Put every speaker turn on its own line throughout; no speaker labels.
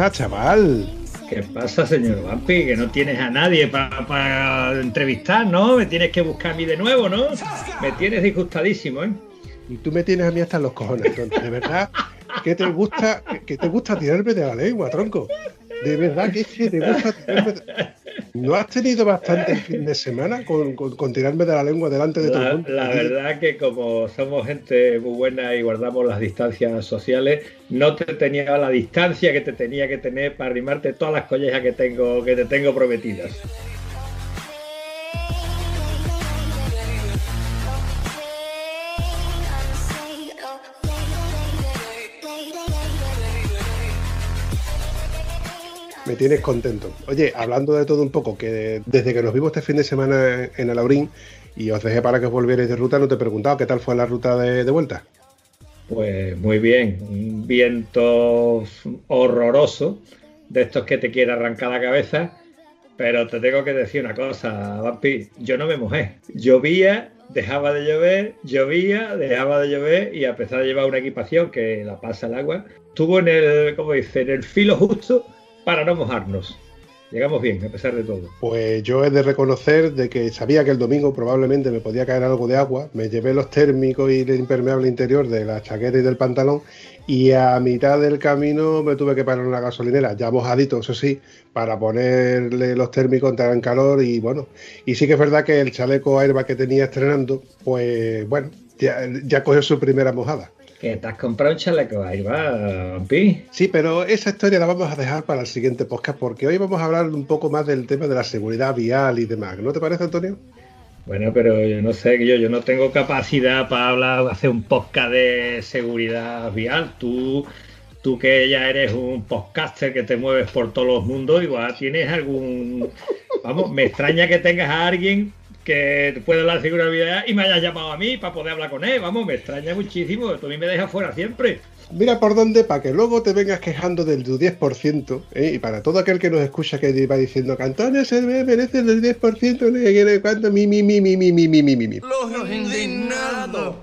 Pasa, chaval?
¿Qué pasa, señor Vampi? Que no tienes a nadie para entrevistar, ¿no? Me tienes que buscar a mí de nuevo, ¿no? Me tienes disgustadísimo, ¿eh?
Y tú me tienes a mí hasta los cojones, entonces, de verdad, ¿qué te gusta, que te gusta tirarme de la lengua, tronco? De verdad que, te gusta tirarme de... ¿No has tenido bastante fin de semana con, tirarme de la lengua delante de todo el mundo?
La verdad que como somos gente muy buena y guardamos las distancias sociales, no te tenía la distancia que te tenía que tener para arrimarte todas las collejas que tengo que te tengo prometidas.
Me tienes contento. Oye, hablando de todo un poco, que desde que nos vimos este fin de semana en Alaurín y os dejé para que os volvierais de ruta, no te he preguntado qué tal fue la ruta de, vuelta.
Pues muy bien, un viento horroroso, de estos que te quiere arrancar la cabeza, pero te tengo que decir una cosa, Vampi, yo no me mojé. Llovía, dejaba de llover, llovía, dejaba de llover y a pesar de llevar una equipación que la pasa el agua, estuvo en el, como dice, en el filo justo para no mojarnos. Llegamos bien, a pesar de todo.
Pues yo he de reconocer de que sabía que el domingo probablemente me podía caer algo de agua. Me llevé los térmicos y el impermeable interior de la chaqueta y del pantalón. Y a mitad del camino me tuve que parar en una gasolinera, ya mojadito, eso sí, para ponerle los térmicos, entrar en calor. Y bueno, y sí que es verdad que el chaleco airbag que tenía estrenando, pues bueno, ya, ya cogió su primera mojada.
Que te has comprado un chaleco ahí va, Pi.
Sí, pero esa historia la vamos a dejar para el siguiente podcast porque hoy vamos a hablar un poco más del tema de la seguridad vial y demás. ¿No te parece, Antonio?
Bueno, pero yo no sé, yo, yo no tengo capacidad para hablar, hacer un podcast de seguridad vial. Tú, tú que ya eres un podcaster que te mueves por todos los mundos, igual tienes algún... Vamos, me extraña que tengas a alguien que puede hablar de seguridad y me hayas llamado a mí para poder hablar con él. Vamos, me extraña muchísimo. Tú a mí me dejas fuera siempre.
Mira por dónde, para que luego te vengas quejando del tu 10%, ¿eh? y para todo aquel que nos escucha que va diciendo que Antonio se merece el 10%, no sé cuánto, mi, mi, mi, mi, mi, mi, mi, mi, mi.
Los indignados.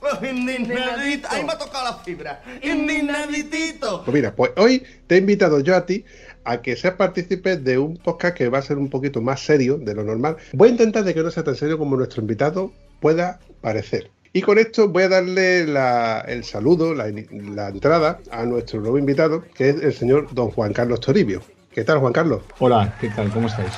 Los indignaditos. Ahí me ha tocado la fibra. Indignaditito.
Pues mira, pues hoy te he invitado yo a ti a que seas partícipe de un podcast que va a ser un poquito más serio de lo normal. Voy a intentar de que no sea tan serio como nuestro invitado pueda parecer. Y con esto voy a darle el saludo, la, entrada a nuestro nuevo invitado, que es el señor don Juan Carlos Toribio. ¿Qué tal, Juan Carlos?
Hola, ¿qué tal? ¿Cómo estáis?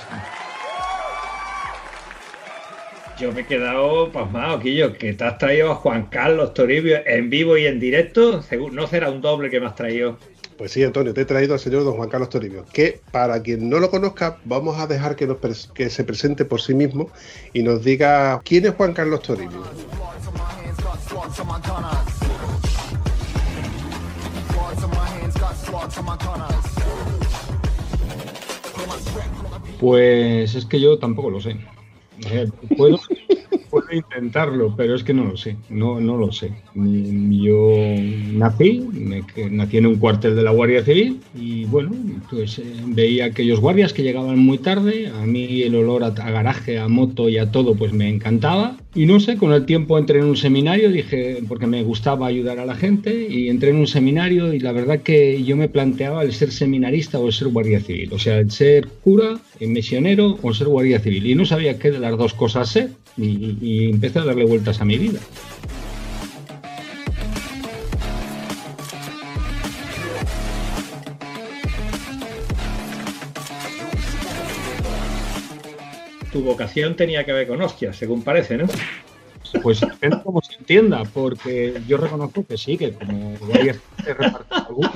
Yo me he quedado pasmado, Quillo, que te has traído a Juan Carlos Toribio en vivo y en directo. No será un doble que me has traído.
Pues sí, Antonio, te he traído al señor don Juan Carlos Toribio, que para quien no lo conozca, vamos a dejar que, que se presente por sí mismo y nos diga quién es Juan Carlos Toribio.
Pues es que yo tampoco lo sé. Eh, puedo, puedo intentarlo, pero es que no lo sé, no, no lo sé. Yo nací, nací en un cuartel de la Guardia Civil y bueno, pues eh, veía aquellos guardias que llegaban muy tarde, a mí el olor a, garaje, a moto y a todo pues me encantaba y no sé, con el tiempo entré en un seminario, dije, porque me gustaba ayudar a la gente y entré en un seminario y la verdad que yo me planteaba el ser seminarista o el ser guardia civil, o sea, el ser cura, el misionero o ser guardia civil y no sabía qué de las dos cosas ser y, y empecé a darle vueltas a mi vida.
Tu vocación tenía que ver con hostias, según parece, ¿no?
Pues depende cómo se entienda, porque yo reconozco que sí, que como varias repartir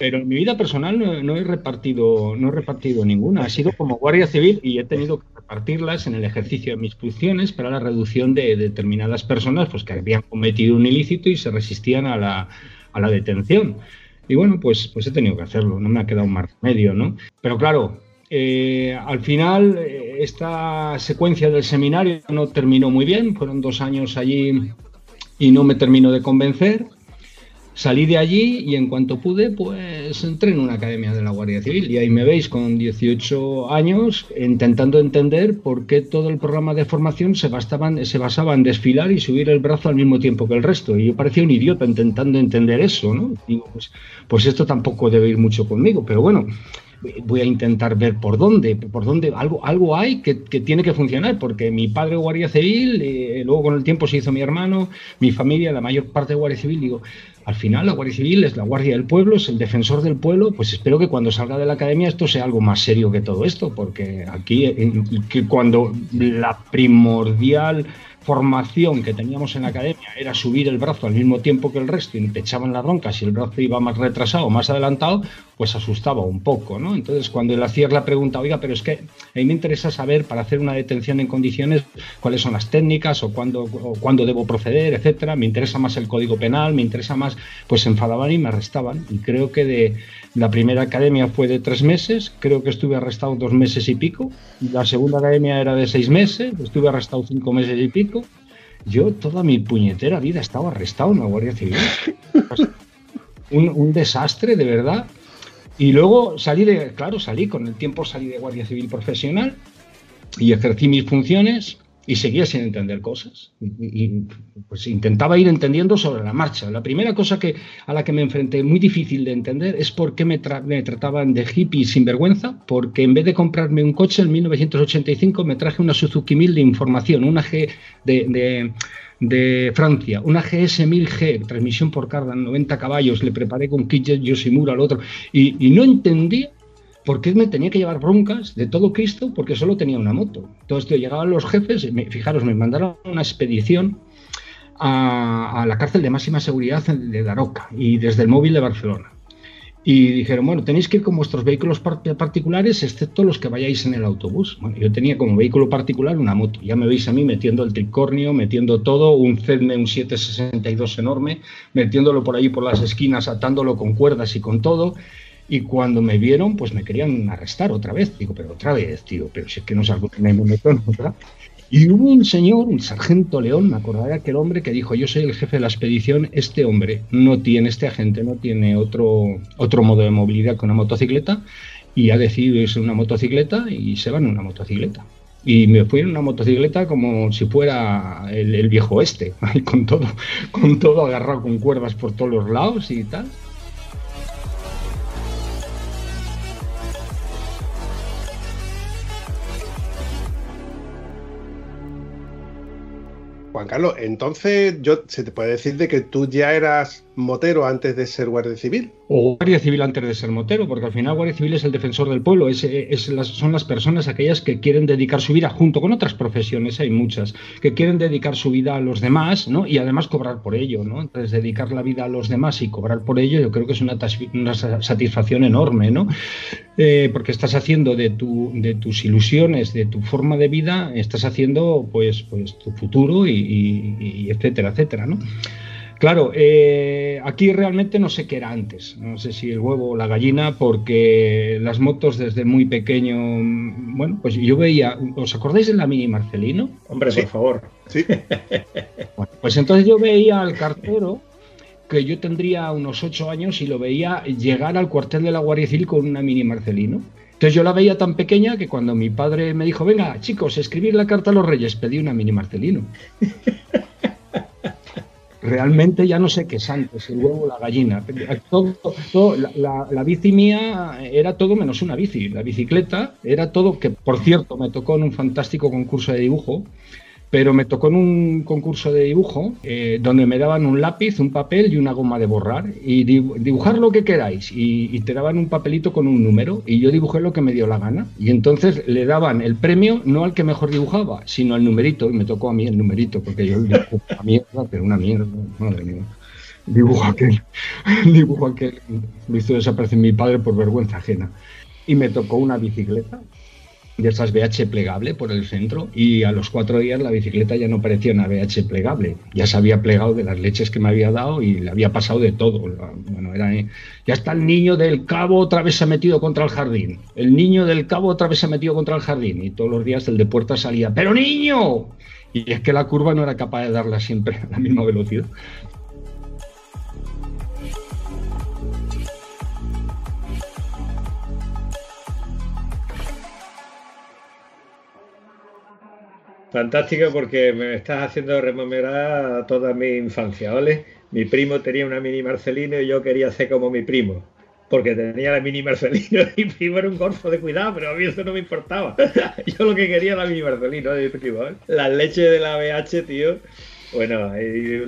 pero en mi vida personal no, he repartido no he repartido ninguna. Ha sido como guardia civil y he tenido que repartirlas en el ejercicio de mis funciones para la reducción de determinadas personas pues, que habían cometido un ilícito y se resistían a la, a la detención. Y bueno, pues, pues he tenido que hacerlo, no me ha quedado más remedio, ¿no? Pero claro, eh, al final, eh, esta secuencia del seminario no terminó muy bien, fueron dos años allí y no me terminó de convencer. Salí de allí y en cuanto pude, pues entré en una academia de la Guardia Civil y ahí me veis con 18 años intentando entender por qué todo el programa de formación se, se basaba en desfilar y subir el brazo al mismo tiempo que el resto. Y yo parecía un idiota intentando entender eso, ¿no? Digo, pues, pues esto tampoco debe ir mucho conmigo, pero bueno, voy a intentar ver por dónde, por dónde algo, algo hay que, tiene que funcionar, porque mi padre guardia civil, eh, luego con el tiempo se hizo mi hermano, mi familia, la mayor parte de guardia civil, digo, al final la guardia civil es la guardia del pueblo, es el defensor del pueblo, pues espero que cuando salga de la academia esto sea algo más serio que todo esto, porque aquí, que cuando la primordial formación que teníamos en la academia era subir el brazo al mismo tiempo que el resto y te echaban la bronca si el brazo iba más retrasado más adelantado, pues asustaba un poco, ¿no? Entonces, cuando le hacías la pregunta, oiga, pero es que a mí me interesa saber para hacer una detención en condiciones cuáles son las técnicas o cuándo, o cuándo debo proceder, etcétera, me interesa más el código penal, me interesa más, pues enfadaban y me arrestaban. Y creo que de la primera academia fue de tres meses, creo que estuve arrestado dos meses y pico, la segunda academia era de seis meses, estuve arrestado cinco meses y pico, yo toda mi puñetera vida estaba arrestado en la Guardia Civil. un, desastre, de verdad. Y luego salí de, claro, salí, con el tiempo salí de Guardia Civil profesional y ejercí mis funciones y seguía sin entender cosas. Y, pues intentaba ir entendiendo sobre la marcha. La primera cosa que, a la que me enfrenté, muy difícil de entender, es por qué me, trataban de hippie sin vergüenza, porque en vez de comprarme un coche en 1985 me traje una Suzuki 1000 de información, una G de, de Francia, una GS 1000G, transmisión por cardan, 90 caballos, le preparé con kit Yoshimura al otro, y, y no entendía ¿por qué me tenía que llevar broncas de todo Cristo? Porque solo tenía una moto. Entonces llegaban los jefes, fijaros, me mandaron una expedición a, la cárcel de máxima seguridad de Daroca y desde el móvil de Barcelona. Y dijeron, bueno, tenéis que ir con vuestros vehículos particulares, excepto los que vayáis en el autobús. Bueno, yo tenía como vehículo particular una moto. Ya me veis a mí metiendo el tricornio, metiendo todo, un Zedme, un 762 enorme, metiéndolo por ahí por las esquinas, atándolo con cuerdas y con todo. Y cuando me vieron, pues me querían arrestar otra vez. Digo, pero otra vez, tío, pero si es que no salgo me meto ¿verdad? Y hubo un señor, un sargento León, me acordaré aquel hombre que dijo, yo soy el jefe de la expedición, este hombre no tiene, este agente no tiene otro, otro modo de movilidad que una motocicleta y ha decidido irse en una motocicleta y se va en una motocicleta. Y me fui en una motocicleta como si fuera el, el viejo este, con todo, con todo agarrado con cuerdas por todos los lados y tal.
Juan Carlos, entonces yo se te puede decir de que tú ya eras motero antes de ser guardia civil.
O guardia civil antes de ser motero, porque al final guardia civil es el defensor del pueblo, es, son las personas aquellas que quieren dedicar su vida, junto con otras profesiones, hay muchas, que quieren dedicar su vida a los demás, ¿no? Y además cobrar por ello, ¿no? Entonces dedicar la vida a los demás y cobrar por ello, yo creo que es una, una satisfacción enorme, ¿no? Eh, porque estás haciendo de, tu, de tus ilusiones, de tu forma de vida, estás haciendo pues, pues tu futuro y, y etcétera, etcétera, ¿no? Claro, eh, aquí realmente no sé qué era antes, no sé si el huevo o la gallina, porque las motos desde muy pequeño, bueno, pues yo veía, ¿os acordáis de la Mini Marcelino?
Hombre, por favor.
Sí.
Bueno, pues entonces yo veía al cartero, que yo tendría unos ocho años y lo veía llegar al cuartel de la Guardia Civil con una Mini Marcelino. Entonces yo la veía tan pequeña que cuando mi padre me dijo, venga, chicos, escribir la carta a los reyes, pedí una Mini Marcelino realmente ya no sé qué es antes, el huevo o la gallina. Todo, la, la, bici mía era todo menos una bici. La bicicleta era todo, que por cierto me tocó en un fantástico concurso de dibujo, pero me tocó en un concurso de dibujo eh, donde me daban un lápiz, un papel y una goma de borrar. Y dibujar lo que queráis. Y, te daban un papelito con un número. Y yo dibujé lo que me dio la gana. Y entonces le daban el premio no al que mejor dibujaba, sino al numerito. Y me tocó a mí el numerito porque yo dibujé una mierda, pero una mierda, madre mía. dibujo aquel, dibujo aquel, me hizo desaparecer mi padre por vergüenza ajena. Y me tocó una bicicleta de esas BH plegable por el centro y a los cuatro días la bicicleta ya no parecía una BH plegable, ya se había plegado de las leches que me había dado y le había pasado de todo. Bueno, era, ya está el niño del cabo otra vez se ha metido contra el jardín, el niño del cabo otra vez se ha metido contra el jardín y todos los días el de puerta salía, pero niño, y es que la curva no era capaz de darla siempre a la misma velocidad.
Fantástico porque me estás haciendo rememorar toda mi infancia, ¿vale? Mi primo tenía una mini Marcelino y yo quería ser como mi primo. Porque tenía la mini Marcelino y mi primo era un golfo de cuidado, pero a mí eso no me importaba. Yo lo que quería era la mini Marcelino de mi primo. ¿eh? Las leches de la BH, tío. Bueno, hay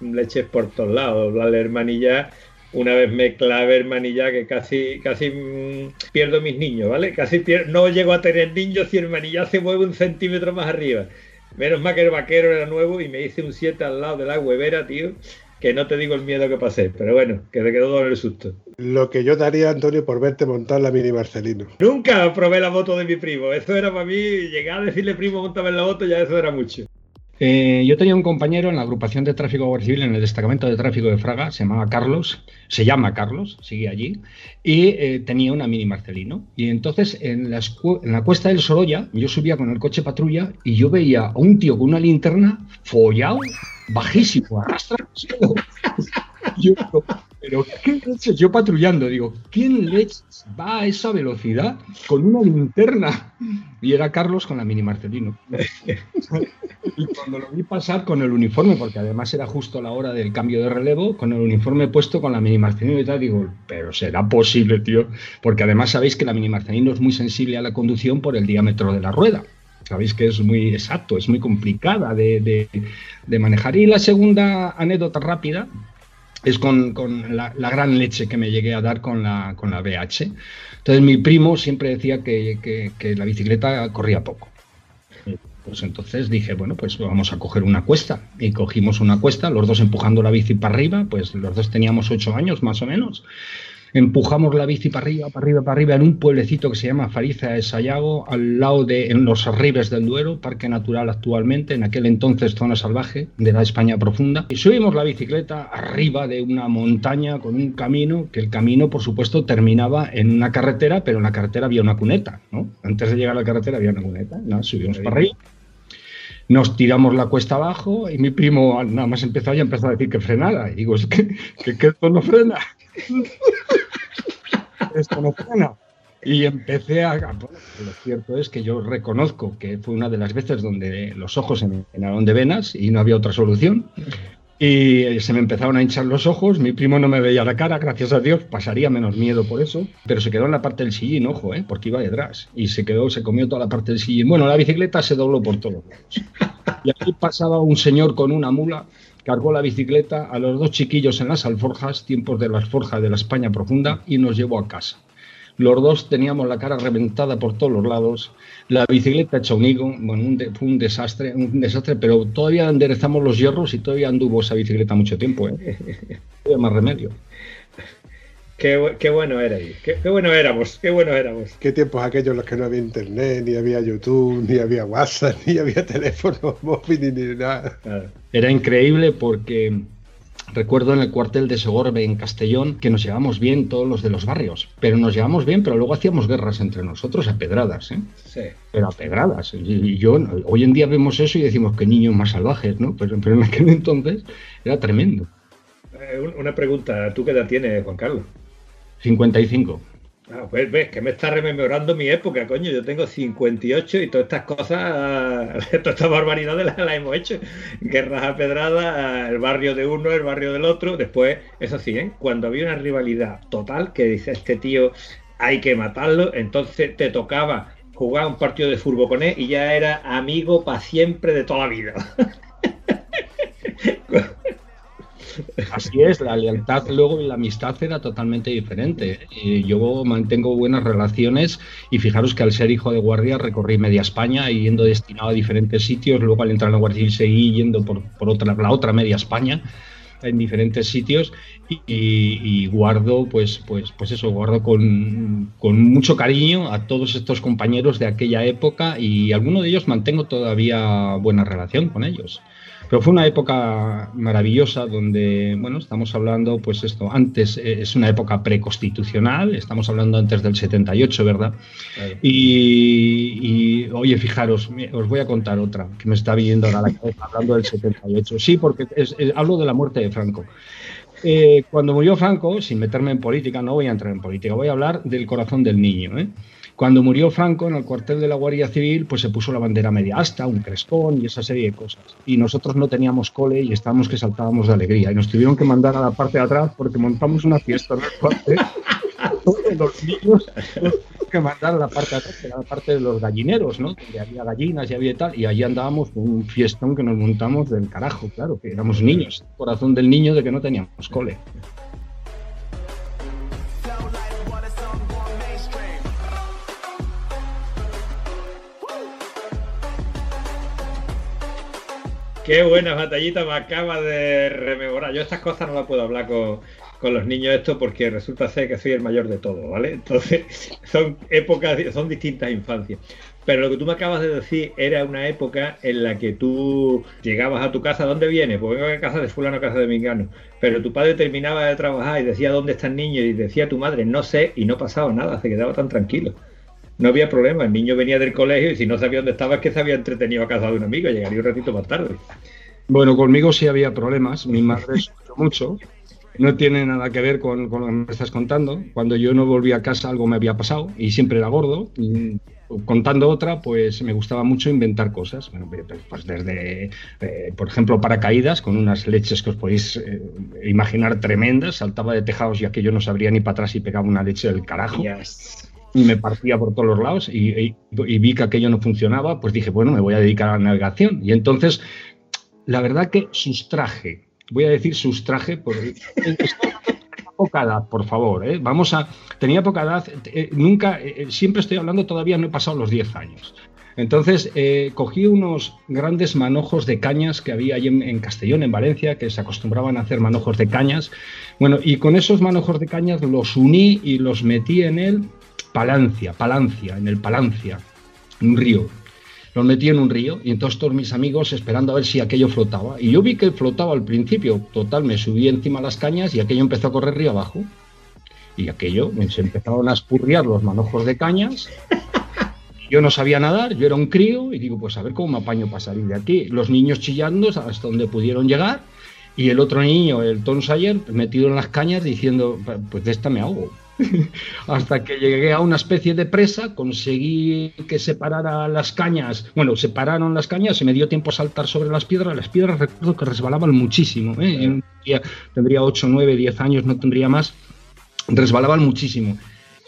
leches por todos lados. La hermanilla una vez me clavé hermanilla que casi casi mm, pierdo mis niños, ¿vale? Casi no llego a tener niños y hermanilla se mueve un centímetro más arriba. Menos mal que el vaquero era nuevo y me hice un 7 al lado de la huevera, tío, que no te digo el miedo que pasé, pero bueno, que te quedó todo el susto.
Lo que yo daría, Antonio, por verte montar la mini Marcelino.
Nunca probé la moto de mi primo, eso era para mí, llegar a decirle primo, montame en la moto, ya eso era mucho.
Eh, yo tenía un compañero en la agrupación de tráfico guardia civil en el destacamento de tráfico de Fraga, se llamaba Carlos, se llama Carlos, sigue allí, y eh, tenía una mini Marcelino. Y entonces en la, cuesta del Sorolla, yo subía con el coche patrulla y yo veía a un tío con una linterna follado, bajísimo, arrastra. yo, pero ¿qué leches? Yo patrullando, digo, ¿quién leches va a esa velocidad con una linterna? Y era Carlos con la mini Marcelino. y cuando lo vi pasar con el uniforme, porque además era justo la hora del cambio de relevo, con el uniforme puesto con la mini Marcelino y tal, digo, pero será posible, tío. Porque además sabéis que la mini Marcelino es muy sensible a la conducción por el diámetro de la rueda. Sabéis que es muy exacto, es muy complicada de, de manejar. Y la segunda anécdota rápida es con, la, gran leche que me llegué a dar con la, con la BH. Entonces mi primo siempre decía que, la bicicleta corría poco. Pues entonces dije, bueno, pues vamos a coger una cuesta. Y cogimos una cuesta, los dos empujando la bici para arriba, pues los dos teníamos ocho años más o menos empujamos la bici para arriba, para arriba, para arriba, en un pueblecito que se llama Fariza de Sayago, al lado de, en los arribes del Duero, parque natural actualmente, en aquel entonces zona salvaje de la España profunda. Y subimos la bicicleta arriba de una montaña con un camino, que el camino, por supuesto, terminaba en una carretera, pero en la carretera había una cuneta, ¿no? Antes de llegar a la carretera había una cuneta, ¿no? subimos para arriba. Nos tiramos la cuesta abajo y mi primo nada más empezó ya empezó a decir que frenara. Y digo, es que, que, que esto no frena. Esto. Y empecé a... lo cierto es que yo reconozco que fue una de las veces donde los ojos se me llenaron de venas y no había otra solución. Y se me empezaron a hinchar los ojos, mi primo no me veía la cara, gracias a Dios, pasaría menos miedo por eso, pero se quedó en la parte del sillín, ojo, ¿eh? porque iba detrás, y se quedó, se comió toda la parte del sillín. Bueno, la bicicleta se dobló por todos lados. Y aquí pasaba un señor con una mula cargó la bicicleta a los dos chiquillos en las alforjas, tiempos de las forjas de la España profunda, y nos llevó a casa. Los dos teníamos la cara reventada por todos los lados, la bicicleta hecha un higo, bueno, fue un desastre, un desastre, pero todavía enderezamos los hierros y todavía anduvo esa bicicleta mucho tiempo, ¿eh? más remedio.
Qué, bueno era qué, qué, bueno éramos, qué bueno éramos.
Qué tiempos aquellos los que no había internet, ni había YouTube, ni había WhatsApp, ni había teléfono móvil, ni nada.
Era increíble porque recuerdo en el cuartel de Segorbe en Castellón que nos llevamos bien todos los de los barrios, pero nos llevamos bien, pero luego hacíamos guerras entre nosotros a pedradas, ¿eh? Sí. Pero a pedradas. Y yo, hoy en día vemos eso y decimos que niños más salvajes, ¿no? Pero, pero en aquel entonces era tremendo.
Eh, una pregunta, ¿tú qué edad tienes, Juan Carlos?
55.
Ah, pues ves que me está rememorando mi época, coño. Yo tengo 58 y todas estas cosas, todas estas barbaridades las, hemos hecho. Guerras a el barrio de uno, el barrio del otro. Después, eso sí, ¿eh? cuando había una rivalidad total que dice este tío hay que matarlo, entonces te tocaba jugar un partido de fútbol con él y ya era amigo para siempre de toda la vida.
Así es, la lealtad luego y la amistad era totalmente diferente. yo mantengo buenas relaciones y fijaros que al ser hijo de guardia recorrí media España y yendo destinado a diferentes sitios, luego al entrar en Guardia seguí yendo por, otra, la otra media España en diferentes sitios y, guardo, pues, pues, pues eso, guardo con, con, mucho cariño a todos estos compañeros de aquella época y algunos de ellos mantengo todavía buena relación con ellos. Pero fue una época maravillosa donde, bueno, estamos hablando, pues esto, antes eh, es una época preconstitucional, estamos hablando antes del 78, ¿verdad? Y, oye, fijaros, os voy a contar otra que me está viniendo ahora a la cabeza hablando del 78. Sí, porque hablo de la muerte de Franco. Eh, cuando murió Franco, sin meterme en política, no voy a entrar en política, voy a hablar del corazón del niño. ¿eh? Cuando murió Franco en el cuartel de la Guardia Civil, pues se puso la bandera media asta, un crespón y esa serie de cosas. Y nosotros no teníamos cole y estábamos que saltábamos de alegría. Y nos tuvieron que mandar a la parte de atrás porque montamos una fiesta en el cuartel. Todos los niños que mandar a la parte de atrás, que era la parte de los gallineros, ¿no? Donde había gallinas y había tal. Y allí andábamos con un fiestón que nos montamos del carajo, claro, que éramos niños. Corazón del niño de que no teníamos cole.
Qué buena batallita me acaba de rememorar. Yo estas cosas no las puedo hablar con, los niños esto porque resulta ser que soy el mayor de todo, ¿vale? Entonces son épocas, son distintas infancias. Pero lo que tú me acabas de decir era una época en la que tú llegabas a tu casa, ¿dónde vienes? Pues vengo a casa de fulano, casa de mingano. Pero tu padre terminaba de trabajar y decía, ¿dónde está el niño? Y decía tu madre, no sé, y no pasaba nada, se quedaba tan tranquilo no había problema. El niño venía del colegio y si no sabía dónde estaba es que se había entretenido a casa de un amigo. Llegaría un ratito más tarde.
Bueno, conmigo sí había problemas. Mi madre sufrió mucho. No tiene nada que ver con, lo que me estás contando. Cuando yo no volví a casa algo me había pasado y siempre era gordo. Y contando otra, pues me gustaba mucho inventar cosas. Bueno, pues desde, eh, por ejemplo, paracaídas con unas leches que os podéis eh, imaginar tremendas. Saltaba de tejados y aquello no sabría ni para atrás y pegaba una leche del carajo y me partía por todos los lados y, vi que aquello no funcionaba, pues dije, bueno, me voy a dedicar a la navegación. Y entonces, la verdad que sustraje, voy a decir sustraje, porque poca edad, por favor, ¿eh? vamos a, tenía poca edad, eh, nunca, eh, siempre estoy hablando, todavía no he pasado los 10 años. Entonces cogí unos grandes manojos de cañas que había allí en, en, Castellón, en Valencia, que se acostumbraban a hacer manojos de cañas. Bueno, y con esos manojos de cañas los uní y los metí en él Palancia, Palancia, en el Palancia, un río. Los metí en un río y entonces todos mis amigos esperando a ver si aquello flotaba. Y yo vi que flotaba al principio. Total, me subí encima las cañas y aquello empezó a correr río abajo. Y aquello, se empezaron a espurriar los manojos de cañas. Yo no sabía nadar, yo era un crío y digo, pues a ver cómo me apaño para salir de aquí. Los niños chillando hasta donde pudieron llegar y el otro niño, el Tom Sayer, metido en las cañas diciendo, pues de esta me ahogo. hasta que llegué a una especie de presa, conseguí que separara las cañas, bueno, separaron las cañas, se me dio tiempo a saltar sobre las piedras, las piedras recuerdo que resbalaban muchísimo, ¿eh? tendría 8, 9, 10 años, no tendría más, resbalaban muchísimo.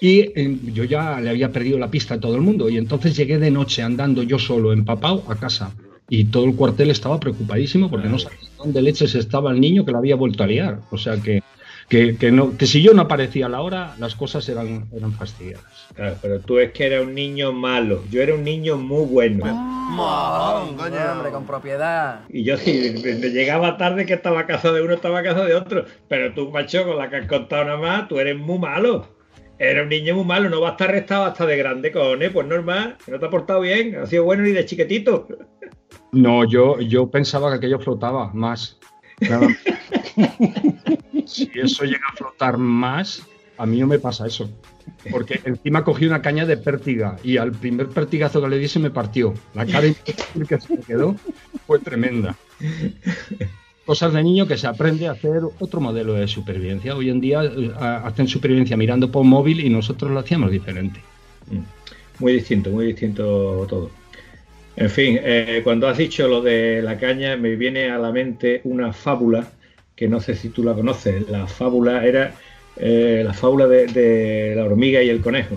Y eh, yo ya le había perdido la pista a todo el mundo y entonces llegué de noche andando yo solo, empapado, a casa. Y todo el cuartel estaba preocupadísimo porque no sabía dónde leches estaba el niño que lo había vuelto a liar. O sea que que, no, que si yo no aparecía a la hora, las cosas eran, eran fastidiadas.
Claro, pero tú es que eras un niño malo, yo era un niño muy bueno.
Ah, hombre, con propiedad.
Y yo si llegaba tarde que estaba a casa de uno, estaba a casa de otro. Pero tú, macho, con la que has contado nada más, tú eres muy malo. Era un niño muy malo, no va a estar arrestado hasta de grande, cojones, pues normal, no te ha portado bien, ha sido bueno ni de chiquitito.
No, yo, yo pensaba que aquello flotaba más. si eso llega a flotar más, a mí no me pasa eso. Porque encima cogí una caña de pértiga y al primer pertigazo que le di se me partió. La cara que se me quedó fue tremenda. Cosas de niño que se aprende a hacer otro modelo de supervivencia. Hoy en día eh, hacen supervivencia mirando por móvil y nosotros lo hacíamos diferente.
Mm. Muy distinto, muy distinto todo. En fin, eh, cuando has dicho lo de la caña, me viene a la mente una fábula que no sé si tú la conoces. La fábula era eh, la fábula de, la hormiga y el conejo.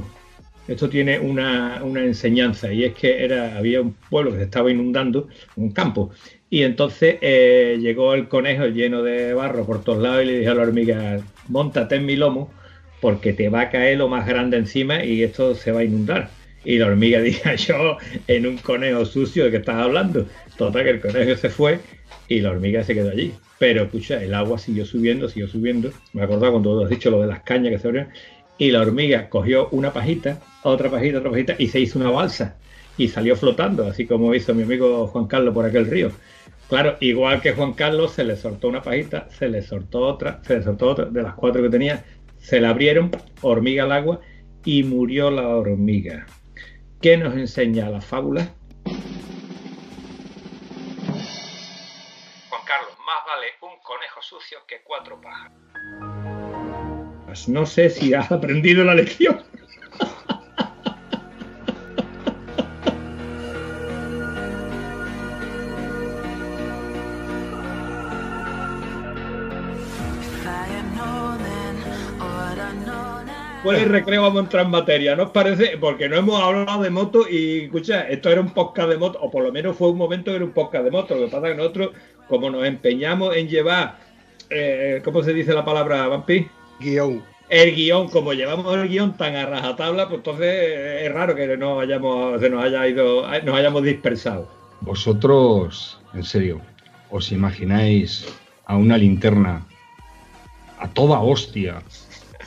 Esto tiene una, enseñanza y es que era, había un pueblo que se estaba inundando, un campo, y entonces eh, llegó el conejo lleno de barro por todos lados y le dijo a la hormiga, montate en mi lomo porque te va a caer lo más grande encima y esto se va a inundar. Y la hormiga dijo, yo en un conejo sucio de que estás hablando. Total, que el conejo se fue y la hormiga se quedó allí. Pero escucha, el agua siguió subiendo, siguió subiendo. Me acordaba cuando has dicho lo de las cañas que se abrieron. Y la hormiga cogió una pajita, otra pajita, otra pajita y se hizo una balsa y salió flotando, así como hizo mi amigo Juan Carlos por aquel río. Claro, igual que Juan Carlos, se le soltó una pajita, se le soltó otra, se le soltó otra, de las cuatro que tenía, se la abrieron, hormiga al agua, y murió la hormiga. ¿Qué nos enseña la fábula? Conejo sucio que cuatro pajas. Pues no sé si has aprendido la lección. Pues el recreo vamos a entrar en materia, ¿no os parece? Porque no hemos hablado de moto y, escucha, esto era un podcast de moto, o por lo menos fue un momento que era un podcast de moto. Lo que pasa es que nosotros, como nos empeñamos en llevar, eh, ¿cómo se dice la palabra, Vampi?
Guión.
El guion, como llevamos el guion tan a rajatabla, pues entonces es raro que no hayamos, se nos haya ido, nos hayamos dispersado.
Vosotros, en serio, ¿os imagináis a una linterna a toda hostia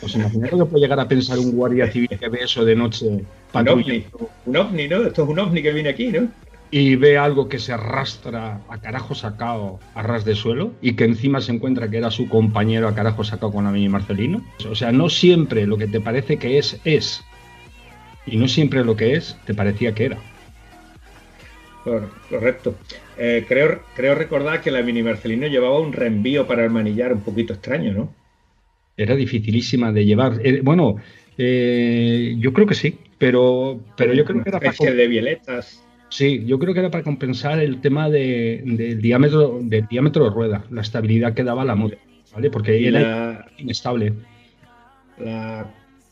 ¿Os imagináis lo que puede llegar a pensar un guardia civil que ve eso de noche?
Un ovni, un ovni, ¿no? Esto es un ovni que viene aquí, ¿no?
Y ve algo que se arrastra a carajo sacado a ras de suelo y que encima se encuentra que era su compañero a carajo sacado con la mini Marcelino. O sea, no siempre lo que te parece que es, es. Y no siempre lo que es te parecía que era.
correcto. Eh, creo, creo recordar que la mini Marcelino llevaba un reenvío para el manillar un poquito extraño, ¿no?
era dificilísima de llevar. Eh, bueno, eh, yo creo que sí, pero, pero yo creo que era
para de violetas.
Sí, yo creo que era para compensar el tema de, del diámetro del diámetro de rueda, la estabilidad que daba la moto, ¿vale? Porque era inestable.
La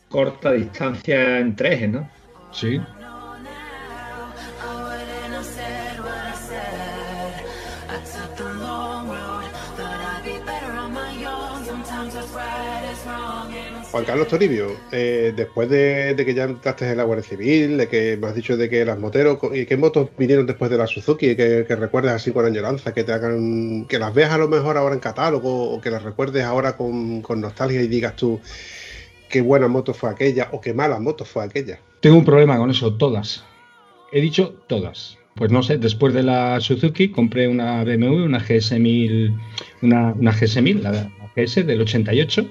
corta distancia entre ejes, ¿no?
Sí.
Juan Carlos Toribio, eh, después de, que ya entraste en la Guardia Civil, de que me has dicho de que las moteros, ¿y qué motos vinieron después de la Suzuki? Que, que recuerdes así con añoranza, que te hagan, que las veas a lo mejor ahora en catálogo, o que las recuerdes ahora con, nostalgia y digas tú qué buena moto fue aquella, o qué mala moto fue aquella.
Tengo un problema con eso, todas. He dicho todas. Pues no sé, después de la Suzuki compré una BMW, una GS1000, una, una GS1000, la GS del 88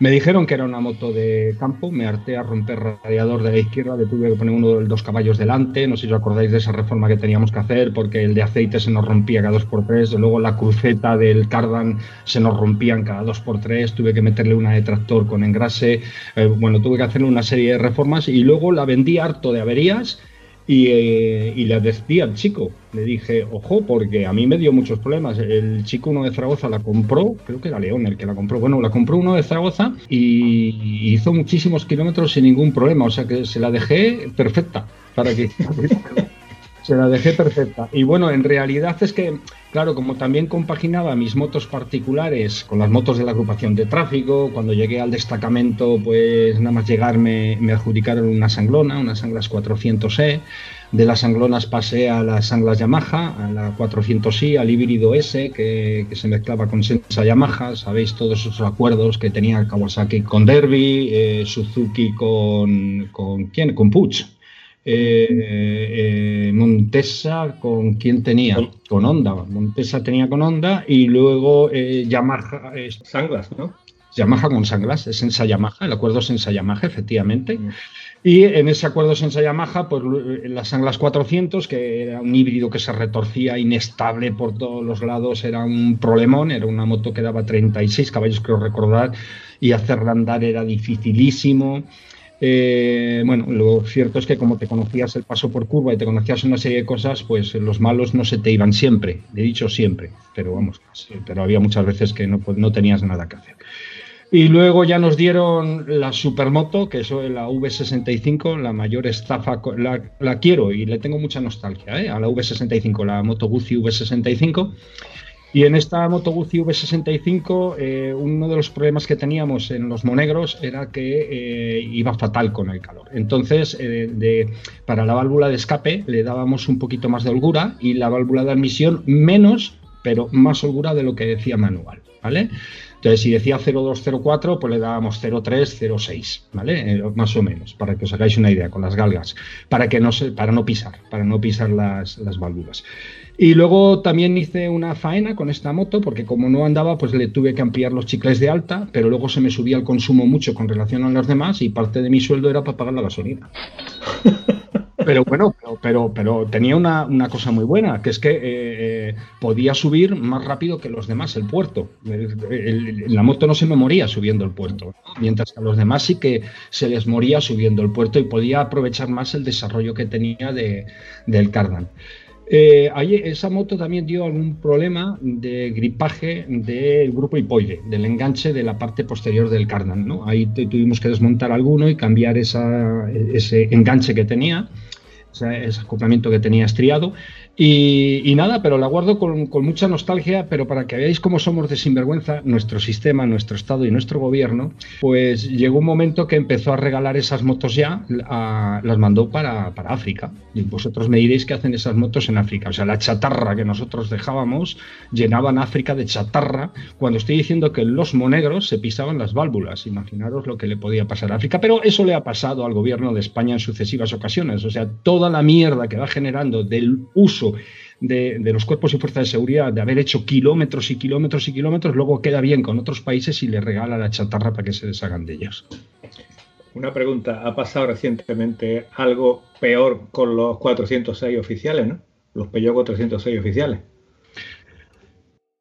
me dijeron que era una moto de campo, me harté a romper radiador de la izquierda, le tuve que poner uno de los caballos delante, no sé si os acordáis de esa reforma que teníamos que hacer, porque el de aceite se nos rompía cada dos por tres, luego la cruceta del cardan se nos rompían cada dos por tres, tuve que meterle una de tractor con engrase, eh, bueno, tuve que hacerle una serie de reformas y luego la vendí harto de averías eh, y, le decía al chico, le dije, ojo, porque a mí me dio muchos problemas. El chico uno de Zaragoza la compró, creo que era León el que la compró. Bueno, la compró uno de Zaragoza y hizo muchísimos kilómetros sin ningún problema. O sea que se la dejé perfecta para que se la dejé perfecta. Y bueno, en realidad es que, claro, como también compaginaba mis motos particulares con las motos de la agrupación de tráfico, cuando llegué al destacamento, pues nada más llegar me, adjudicaron una sanglona, una Sanglas 400E. De las sanglonas pasé a las sanglas Yamaha, a la 400i, al híbrido S, que, se mezclaba con Sensa Yamaha. Sabéis todos esos acuerdos que tenía Kawasaki con Derby, eh, Suzuki con, con ¿quién? Con Puch eh, eh, Montesa con quién tenía con Honda. Montesa tenía con Honda y luego eh, Yamaha
Sanglas no
Yamaha con Sanglas es Yamaha el acuerdo Sensa Yamaha efectivamente. Mm. y en ese acuerdo Sensa Yamaha pues las Sanglas 400 que era un híbrido que se retorcía inestable por todos los lados era un problemón era una moto que daba 36 caballos creo recordar y hacerla andar era dificilísimo eh, bueno, lo cierto es que como te conocías el paso por curva y te conocías una serie de cosas, pues los malos no se te iban siempre, he dicho siempre, pero vamos, pero había muchas veces que no, no tenías nada que hacer. Y luego ya nos dieron la supermoto, que es la V65, la mayor estafa, la, la quiero y le tengo mucha nostalgia ¿eh? a la V65, la Moto Guzzi V65. Y en esta Moto Guzzi V65, eh, uno de los problemas que teníamos en los monegros era que eh, iba fatal con el calor. Entonces, eh, para la válvula de escape le dábamos un poquito más de holgura y la válvula de admisión menos pero más holgura de lo que decía manual, ¿vale? Entonces, si decía 0204, pues le dábamos 0306, ¿vale? Eh, más o menos, para que os hagáis una idea con las galgas, para que no se, para no pisar, para no pisar las, las válvulas. Y luego también hice una faena con esta moto, porque como no andaba, pues le tuve que ampliar los chicles de alta, pero luego se me subía el consumo mucho con relación a los demás y parte de mi sueldo era para pagar la gasolina. Pero bueno, pero, pero, tenía una, cosa muy buena, que es que eh, eh, podía subir más rápido que los demás el puerto. la moto no se me moría subiendo el puerto, mientras que a los demás sí que se les moría subiendo el puerto y podía aprovechar más el desarrollo que tenía de, del Cardan. Eh, esa moto también dio algún problema de gripaje del grupo hipoide, del enganche de la parte posterior del cardan. ¿no? Ahí tuvimos que desmontar alguno y cambiar ese enganche que tenía, ese acoplamiento que tenía estriado. Y, nada, pero la guardo con, mucha nostalgia, pero para que veáis cómo somos de sinvergüenza, nuestro sistema, nuestro Estado y nuestro gobierno, pues llegó un momento que empezó a regalar esas motos ya, las mandó para, África. Y vosotros me diréis qué hacen esas motos en África. O sea, la chatarra que nosotros dejábamos llenaban África de chatarra, cuando estoy diciendo que los monegros se pisaban las válvulas. Imaginaros lo que le podía pasar a África. Pero eso le ha pasado al gobierno de España en sucesivas ocasiones. O sea, toda la mierda que va generando del uso de, los cuerpos y fuerzas de seguridad de haber hecho kilómetros y kilómetros y kilómetros, luego queda bien con otros países y le regala la chatarra para que se deshagan de ellos.
Una pregunta, ¿ha pasado recientemente algo peor con los 406 oficiales, ¿no? Los Peugeot 406 oficiales.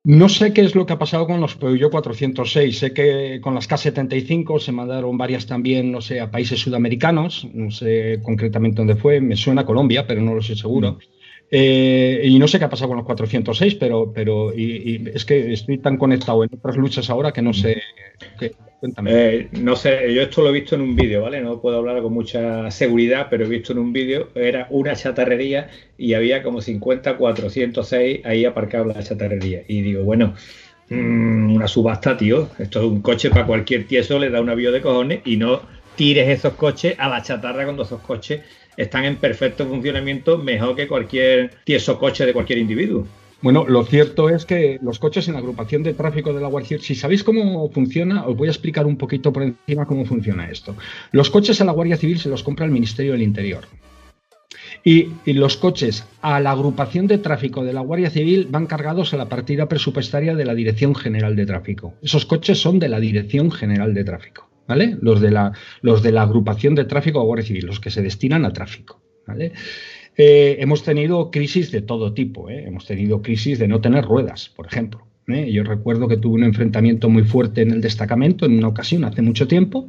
No sé qué es lo que ha pasado con los Peugeot 406. Sé que con las K75 se mandaron varias también, no sé, a países sudamericanos. No sé concretamente dónde fue. Me suena a Colombia, pero no lo sé seguro. Mm. Eh, y no sé qué ha pasado con los 406, pero, pero es que estoy tan conectado en otras luchas ahora que no sé.
cuéntame. Eh, no sé, yo esto lo he visto en un vídeo, ¿vale? No puedo hablar con mucha seguridad, pero he visto en un vídeo, era una chatarrería y había como 50 406 ahí aparcados la chatarrería. Y digo, bueno, mm, una subasta, tío. Esto es un coche para cualquier tieso, le da un avión de cojones y no tires esos coches a la chatarra cuando esos coches están en perfecto funcionamiento mejor que cualquier tieso coche de cualquier individuo.
Bueno, lo cierto es que los coches en la agrupación de tráfico de la Guardia Civil, si sabéis cómo funciona, os voy a explicar un poquito por encima cómo funciona esto. Los coches a la Guardia Civil se los compra el Ministerio del Interior. Y, y, los coches a la agrupación de tráfico de la Guardia Civil van cargados a la partida presupuestaria de la Dirección General de Tráfico. Esos coches son de la Dirección General de Tráfico. ¿Vale? Los de la, agrupación de tráfico a Guardia Civil, los que se destinan a tráfico. Eh, hemos tenido crisis de todo tipo, ¿eh? hemos tenido crisis de no tener ruedas, por ejemplo. ¿eh? Yo recuerdo que tuve un enfrentamiento muy fuerte en el destacamento en una ocasión, hace mucho tiempo,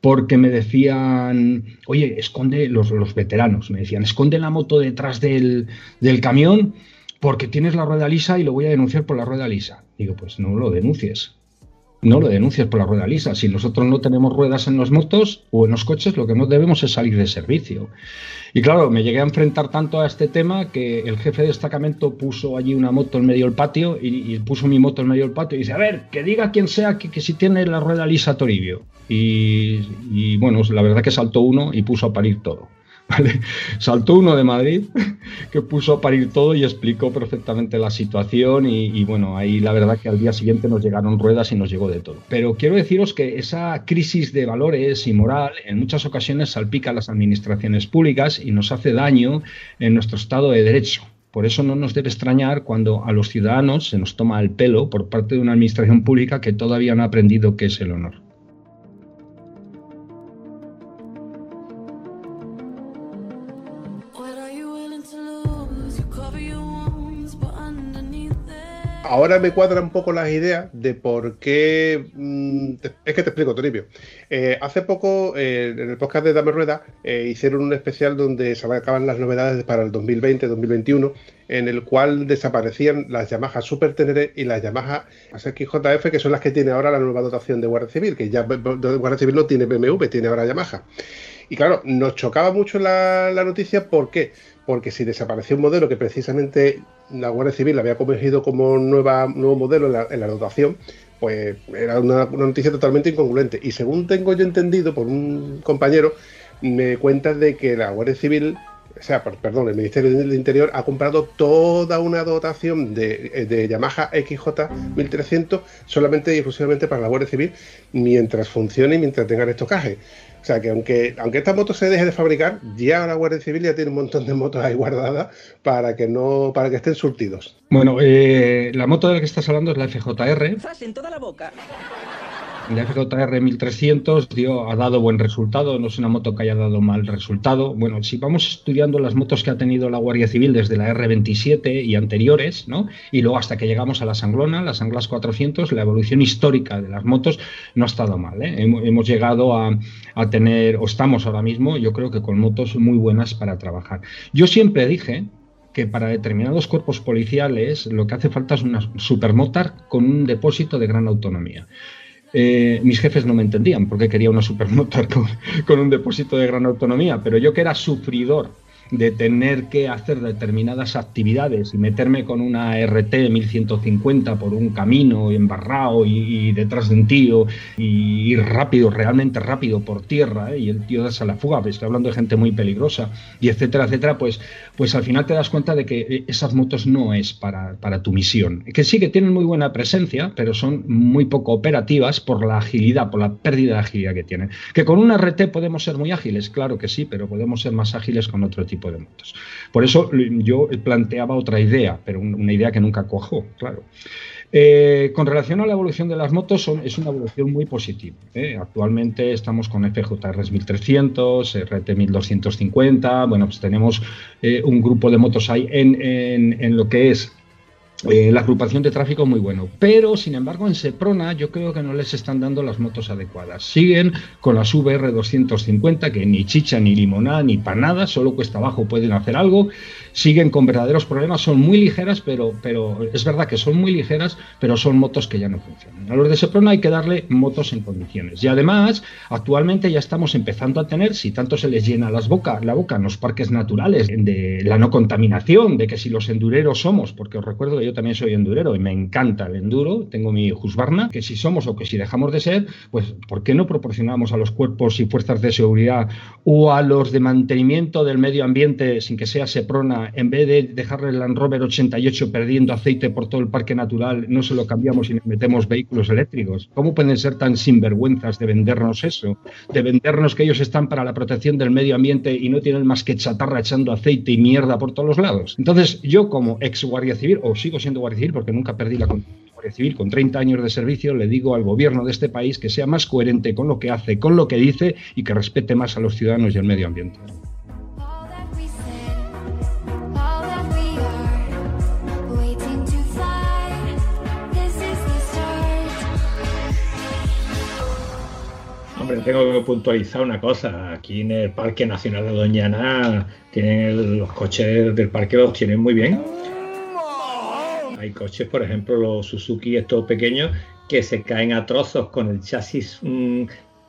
porque me decían, oye, esconde, los, veteranos me decían, esconde la moto detrás del camión porque tienes la rueda lisa y lo voy a denunciar por la rueda lisa. Digo, pues no lo denuncies no lo denuncias por la rueda lisa. Si nosotros no tenemos ruedas en las motos o en los coches, lo que no debemos es salir de servicio. Y claro, me llegué a enfrentar tanto a este tema que el jefe de destacamento puso allí una moto en medio del patio y, puso mi moto en medio del patio y dice, a ver, que diga quien sea que, si tiene la rueda lisa Toribio. Y, y bueno, la verdad que saltó uno y puso a parir todo. Saltó uno de Madrid que puso a parir todo y explicó perfectamente la situación y, bueno, ahí la verdad que al día siguiente nos llegaron ruedas y nos llegó de todo. Pero quiero deciros que esa crisis de valores y moral en muchas ocasiones salpica a las administraciones públicas y nos hace daño en nuestro Estado de Derecho. Por eso no nos debe extrañar cuando a los ciudadanos se nos toma el pelo por parte de una administración pública que todavía no ha aprendido qué es el honor.
Ahora me cuadran un poco las ideas de por qué. Mm, es que te explico, Toribio. Eh, hace poco, eh, en el podcast de Dame Rueda, eh, hicieron un especial donde se acaban las novedades para el 2020-2021, en el cual desaparecían las Yamaha Super Tenere y las Yamaha XJF, que son las que tiene ahora la nueva dotación de Guardia Civil, que ya Guardia Civil no tiene BMW, tiene ahora Yamaha. Y claro, nos chocaba mucho la, la noticia, ¿por qué? porque si desapareció un modelo que precisamente la Guardia Civil había convertido como nueva, nuevo modelo en la, dotación, pues era una, noticia totalmente incongruente. Y según tengo yo entendido por un compañero, me cuenta de que la Guardia Civil o sea, perdón, el Ministerio del Interior ha comprado toda una dotación de, de Yamaha XJ 1300 solamente y exclusivamente para la Guardia Civil mientras funcione y mientras tengan estocaje. O sea que aunque, aunque esta moto se deje de fabricar, ya la Guardia Civil ya tiene un montón de motos ahí guardadas para que no, para que estén surtidos.
Bueno, eh, la moto de la que estás hablando es la FJR.
en toda la boca.
La FJR 1300 dio, ha dado buen resultado, no es una moto que haya dado mal resultado. Bueno, si vamos estudiando las motos que ha tenido la Guardia Civil desde la R27 y anteriores, ¿no? Y luego hasta que llegamos a la Sanglona, las Anglas 400, la evolución histórica de las motos no ha estado mal. ¿eh? Hemos, llegado a, a tener, o estamos ahora mismo, yo creo que con motos muy buenas para trabajar. Yo siempre dije que para determinados cuerpos policiales lo que hace falta es una supermotar con un depósito de gran autonomía. Eh, mis jefes no me entendían porque quería una supermotor con, con un depósito de gran autonomía, pero yo que era sufridor de tener que hacer determinadas actividades y meterme con una RT 1150 por un camino embarrado y, detrás de un tío y ir rápido, realmente rápido por tierra ¿eh? y el tío darse a la fuga, estoy hablando de gente muy peligrosa y etcétera, etcétera, pues, pues al final te das cuenta de que eh, esas motos no es para, para tu misión. Que sí que tienen muy buena presencia, pero son muy poco operativas por la agilidad, por la pérdida de agilidad que tienen. Que con una RT podemos ser muy ágiles, claro que sí, pero podemos ser más ágiles con otro tipo de motos. Por eso yo planteaba otra idea, pero una idea que nunca cojo, claro. Eh, con relación a la evolución de las motos, es una evolución muy positiva. ¿eh? Actualmente estamos con FJR 1300, RT 1250, bueno, pues tenemos eh, un grupo de motos ahí en lo que es eh, la agrupación de tráfico muy bueno, pero sin embargo en Seprona yo creo que no les están dando las motos adecuadas. Siguen con las VR 250 que ni chicha ni limonada ni panada, solo cuesta abajo pueden hacer algo. Siguen con verdaderos problemas, son muy ligeras, pero, pero es verdad que son muy ligeras, pero son motos que ya no funcionan. A los de Seprona hay que darle motos en condiciones. Y además, actualmente ya estamos empezando a tener, si tanto se les llena las boca, la boca en los parques naturales, de la no contaminación, de que si los endureros somos, porque os recuerdo que yo también soy endurero y me encanta el enduro, tengo mi Husqvarna, que si somos o que si dejamos de ser, pues ¿por qué no proporcionamos a los cuerpos y fuerzas de seguridad o a los de mantenimiento del medio ambiente sin que sea Seprona, en vez de dejarle el Land Rover 88 perdiendo aceite por todo el parque natural, no se lo cambiamos y metemos vehículos eléctricos? ¿Cómo pueden ser tan sinvergüenzas de vendernos eso? De vendernos que ellos están para la protección del medio ambiente y no tienen más que chatarra echando aceite y mierda por todos los lados. Entonces, yo como ex guardia civil, o sigo siendo Guardia Civil, porque nunca perdí la Guardia Civil, con 30 años de servicio, le digo al gobierno de este país que sea más coherente con lo que hace, con lo que dice y que respete más a los ciudadanos y el medio ambiente.
Hombre, tengo que puntualizar una cosa. Aquí en el Parque Nacional de Doñana tienen los coches del parque los tienen muy bien hay coches, por ejemplo, los Suzuki estos pequeños, que se caen a trozos con el chasis mm,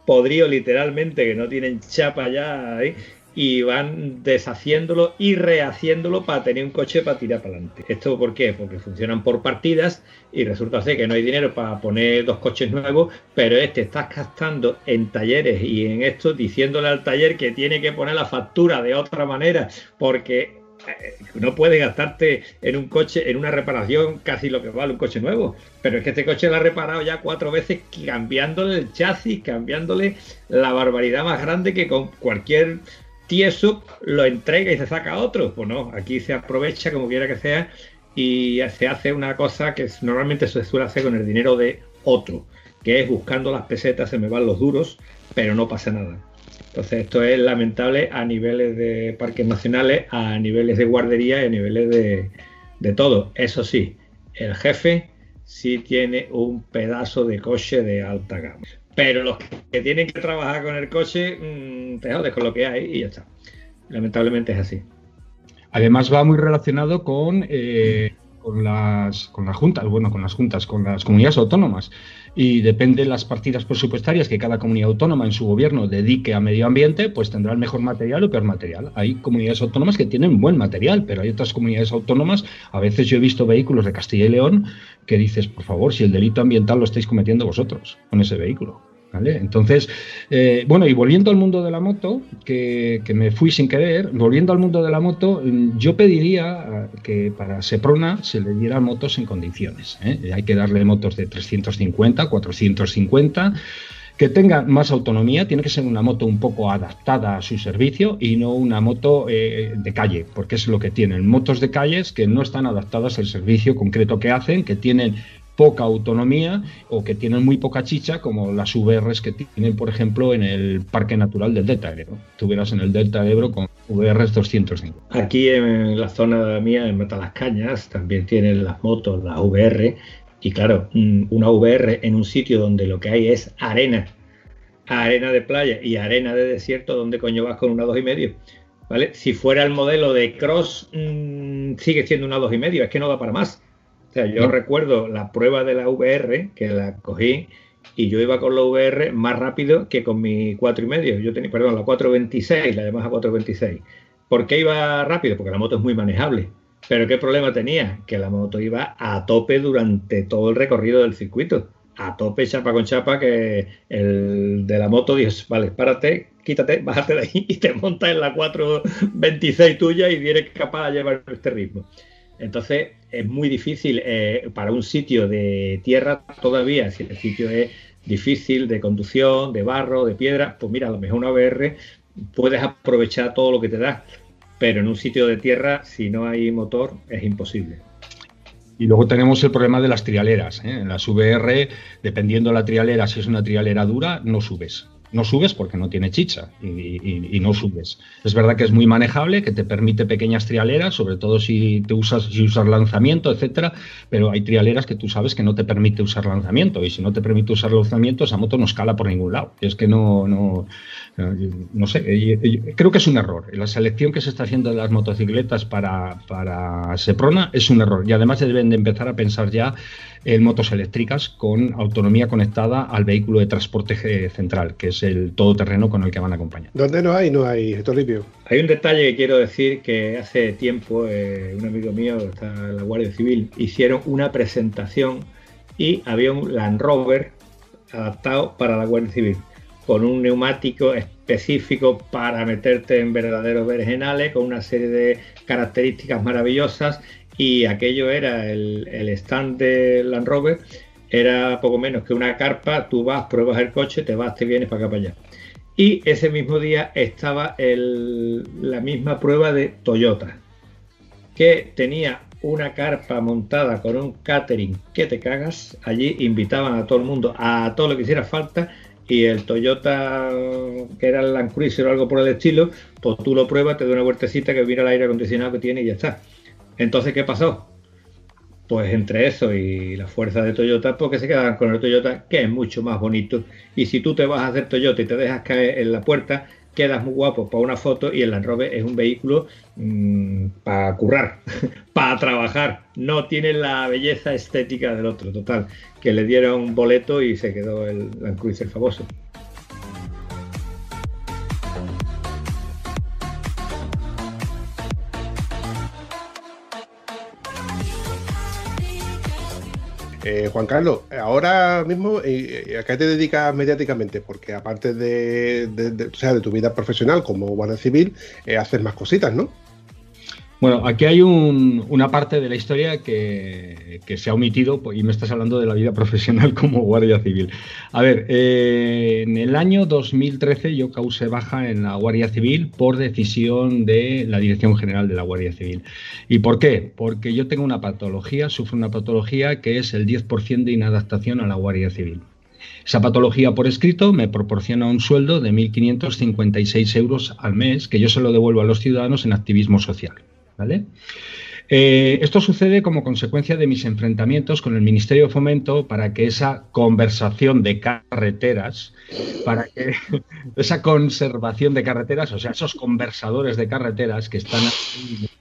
podrido literalmente, que no tienen chapa ya ahí, y van deshaciéndolo y rehaciéndolo para tener un coche para tirar para adelante. ¿Esto por qué? Porque funcionan por partidas y resulta ser que no hay dinero para poner dos coches nuevos, pero este estás gastando en talleres y en esto diciéndole al taller que tiene que poner la factura de otra manera porque eh, no puedes gastarte en un coche, en una reparación, casi lo que vale un coche nuevo. Pero es que este coche lo ha reparado ya cuatro veces, cambiándole el chasis, cambiándole la barbaridad más grande que con cualquier tieso lo entrega y se saca otro. Pues no, aquí se aprovecha como quiera que sea y se hace una cosa que normalmente se suele hacer con el dinero de otro, que es buscando las pesetas, se me van los duros, pero no pasa nada. Entonces esto es lamentable a niveles de parques nacionales, a niveles de guardería a niveles de, todo. Eso sí, el jefe sí tiene un pedazo de coche de alta gama. Pero los que tienen que trabajar con el coche, mmm, te jodes con lo que hay y ya está. Lamentablemente es así.
Además va muy relacionado con, eh, con, las, con las juntas, bueno, con las juntas, con las comunidades autónomas y depende de las partidas presupuestarias que cada comunidad autónoma en su gobierno dedique a medio ambiente, pues tendrá el mejor material o peor material. Hay comunidades autónomas que tienen buen material, pero hay otras comunidades autónomas, a veces yo he visto vehículos de Castilla y León que dices, por favor, si el delito ambiental lo estáis cometiendo vosotros con ese vehículo. Entonces, eh, bueno, y volviendo al mundo de la moto, que, me fui sin querer, volviendo al mundo de la moto, mm, yo pediría que para Seprona se le dieran motos en condiciones. ¿eh? Hay que darle motos de 350, 450 que tenga más autonomía, tiene que ser una moto un poco adaptada a su servicio y no una moto eh, de calle, porque es lo que tienen. Motos de calles que no están adaptadas al servicio concreto que hacen, que tienen poca autonomía o que tienen muy poca chicha, como las VRs que tienen, por ejemplo, en el Parque Natural del Delta Ebro. Tuvieras en el Delta Ebro con VRs 205.
Aquí en la zona mía, en Matalascañas, también tienen las motos, las VR, y claro, una VR en un sitio donde lo que hay es arena, arena de playa y arena de desierto, ¿dónde coño vas con una dos y medio? ¿Vale? Si fuera el modelo de cross, mm, sigue siendo una dos y medio, es que no da para más sea, yo recuerdo la prueba de la VR que la cogí y yo iba con la VR más rápido que con mi 4,5. Yo tenía, perdón, la 426, la a 426. ¿Por qué iba rápido? Porque la moto es muy manejable. Pero ¿qué problema tenía? Que la moto iba a tope durante todo el recorrido del circuito. A tope, chapa con chapa, que el de la moto dijo, vale, párate, quítate, bájate de ahí y te montas en la 426 tuya y vienes capaz de llevar este ritmo. Entonces es muy difícil eh, para un sitio de tierra todavía, si el sitio es difícil de conducción, de barro, de piedra, pues mira, a lo mejor una VR puedes aprovechar todo lo que te da, pero en un sitio de tierra, si no hay motor, es imposible.
Y luego tenemos el problema de las trialeras. ¿eh? En las VR, dependiendo de la trialera, si es una trialera dura, no subes no subes porque no tiene chicha y, no subes. Es verdad que es muy manejable, que te permite pequeñas trialeras, sobre todo si te usas, si usas lanzamiento, etcétera, pero hay trialeras que tú sabes que no te permite usar lanzamiento, y si no te permite usar lanzamiento, esa moto no escala por ningún lado. es que no, no, no sé, creo que es un error. La selección que se está haciendo de las motocicletas para, para Seprona es un error. Y además se deben de empezar a pensar ya en motos eléctricas con autonomía conectada al vehículo de transporte central, que es el todoterreno con el que van a acompañar.
¿Dónde no hay? No hay, Toribio.
Hay un detalle que quiero decir que hace tiempo eh, un amigo mío, está en la Guardia Civil, hicieron una presentación y había un Land Rover adaptado para la Guardia Civil con un neumático específico para meterte en verdaderos vergenales, con una serie de características maravillosas y aquello era el, stand de Land Rover, era poco menos que una carpa, tú vas, pruebas el coche, te vas, te vienes para acá para allá. Y ese mismo día estaba la misma prueba de Toyota, que tenía una carpa montada con un catering que te cagas. Allí invitaban a todo el mundo a todo lo que hiciera falta y el Toyota, que era el Land Cruiser o algo por el estilo, pues tú lo pruebas, te da una vueltecita que mira el aire acondicionado que tiene y ya está. Entonces, ¿qué pasó? Pues entre eso y la fuerza de Toyota, porque se quedaban con el Toyota, que es mucho más bonito. Y si tú te vas a hacer Toyota y te dejas caer en la puerta, quedas muy guapo para una foto y el Land Rover es un vehículo mm, para currar, para trabajar. No tiene la belleza estética del otro, total. Que le dieron un boleto y se quedó el Land Cruiser famoso.
Eh, Juan Carlos, ahora mismo, eh, eh, ¿a qué te dedicas mediáticamente? Porque aparte de, sea, de tu vida profesional como guardia civil, haces más cositas, ¿no?
Bueno, aquí hay una parte de la historia que, se ha omitido y me estás hablando de la vida profesional como guardia civil. A ver, eh, en el año 2013 yo causé baja en la Guardia Civil por decisión de la Dirección General de la Guardia Civil. ¿Y por qué? Porque yo tengo una patología, sufro una patología que es el 10% de inadaptación a la Guardia Civil. Esa patología por escrito me proporciona un sueldo de 1.556 euros al mes que yo se lo devuelvo a los ciudadanos en activismo social. ¿Vale? Eh, esto sucede como consecuencia de mis enfrentamientos con el Ministerio de Fomento para que esa conversación de carreteras, para que esa conservación de carreteras, o sea, esos conversadores de carreteras que están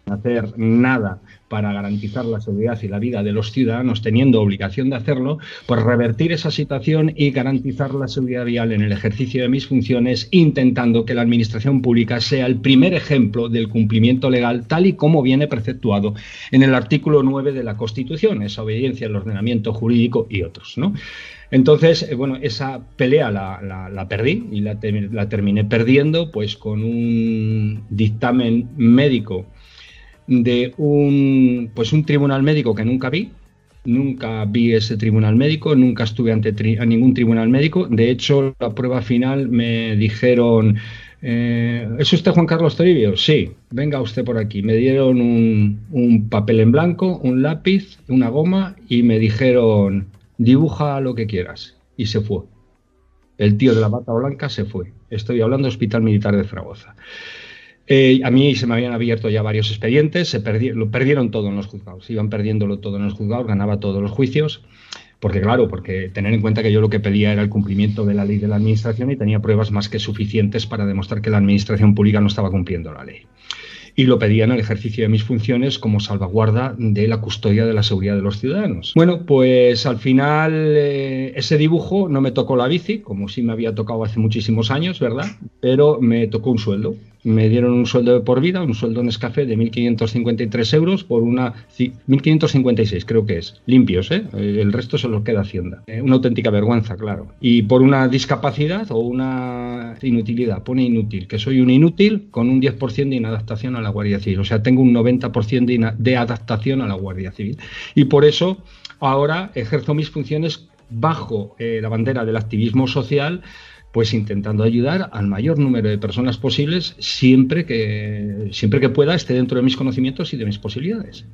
hacer nada para garantizar la seguridad y la vida de los ciudadanos, teniendo obligación de hacerlo, pues revertir esa situación y garantizar la seguridad vial en el ejercicio de mis funciones, intentando que la Administración Pública sea el primer ejemplo del cumplimiento legal tal y como viene preceptuado en el artículo 9 de la Constitución, esa obediencia al ordenamiento jurídico y otros. Entonces, eh, bueno, esa pelea la, perdí y la, la, terminé perdiendo pues con un dictamen médico de un, pues un tribunal médico que nunca vi. Nunca vi ese tribunal médico, nunca estuve ante ningún tribunal médico. De hecho, la prueba final me dijeron, eh, ¿es usted Juan Carlos Toribio? Sí, venga usted por aquí. Me dieron un, un papel en blanco, un lápiz, una goma y me dijeron, dibuja lo que quieras. Y se fue. El tío de la bata blanca se fue. Estoy hablando Hospital Militar de Zaragoza. Eh, a mí se me habían abierto ya varios expedientes, se lo perdieron todo en los juzgados, iban perdiéndolo todo en los juzgados, ganaba todos los juicios, porque claro, porque tener en cuenta que yo lo que pedía era el cumplimiento de la ley de la administración y tenía pruebas más que suficientes para demostrar que la administración pública no estaba cumpliendo la ley y lo pedía en el ejercicio de mis funciones como salvaguarda de la custodia de la seguridad de los ciudadanos. Bueno, pues al final eh, ese dibujo no me tocó la bici, como sí me había tocado hace muchísimos años, ¿verdad? Pero me tocó un sueldo me dieron un sueldo de por vida, un sueldo en Escafé de 1.553 euros por una... 1.556 creo que es, limpios, ¿eh? El resto se los queda Hacienda. Eh, una auténtica vergüenza, claro. Y por una discapacidad o una inutilidad, pone inútil, que soy un inútil con un 10% de inadaptación a la Guardia Civil. O sea, tengo un 90% de, adaptación a la Guardia Civil. Y por eso ahora ejerzo mis funciones bajo eh, la bandera del activismo social pues intentando ayudar al mayor número de personas posibles siempre que, siempre que pueda, esté dentro de mis conocimientos y de mis posibilidades.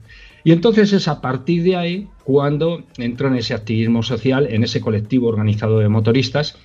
Y entonces es a partir de ahí cuando entro en ese activismo social, en ese colectivo organizado de motoristas,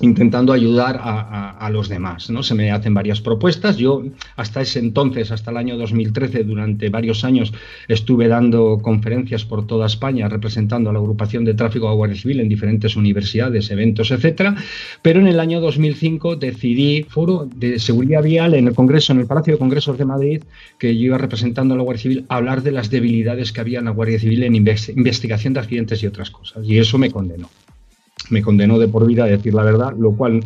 intentando ayudar a, los demás. ¿no? Se me hacen varias propuestas. Yo hasta ese entonces, hasta el año 2013, durante varios años, estuve dando conferencias por toda España representando a la agrupación de tráfico de Guardia Civil en diferentes universidades, eventos, etcétera. Pero en el año 2005 decidí foro de seguridad vial en el Congreso, en el Palacio de Congresos de Madrid, que yo iba representando a la Guardia Civil, hablar de las debilidades que había en la Guardia Civil en investigación de accidentes y otras cosas. Y eso me condenó me condenó de por vida a decir la verdad, lo cual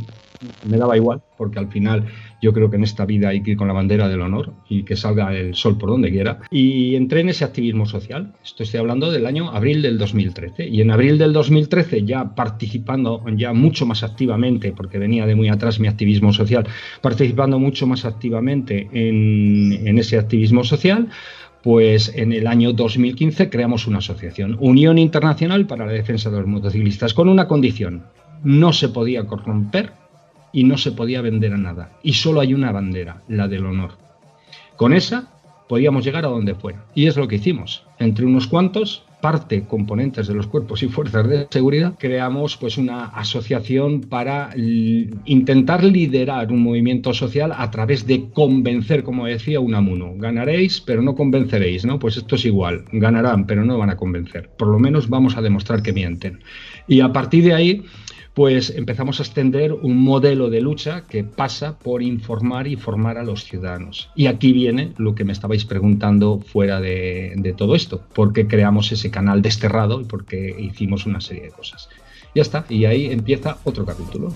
me daba igual, porque al final yo creo que en esta vida hay que ir con la bandera del honor y que salga el sol por donde quiera. Y entré en ese activismo social. Esto estoy hablando del año abril del 2013. Y en abril del 2013, ya participando ya mucho más activamente, porque venía de muy atrás mi activismo social, participando mucho más activamente en, en ese activismo social, pues en el año 2015 creamos una asociación, Unión Internacional para la Defensa de los Motociclistas, con una condición, no se podía corromper y no se podía vender a nada. Y solo hay una bandera, la del honor. Con esa podíamos llegar a donde fuera. Y es lo que hicimos. Entre unos cuantos parte componentes de los cuerpos y fuerzas de seguridad, creamos pues una asociación para intentar liderar un movimiento social a través de convencer, como decía Unamuno, ganaréis pero no convenceréis, ¿no? Pues esto es igual, ganarán pero no van a convencer, por lo menos vamos a demostrar que mienten. Y a partir de ahí pues empezamos a extender un modelo de lucha que pasa por informar y formar a los ciudadanos. Y aquí viene lo que me estabais preguntando fuera de, todo esto, por qué creamos ese canal desterrado y por qué hicimos una serie de cosas. Ya está, y ahí empieza otro capítulo.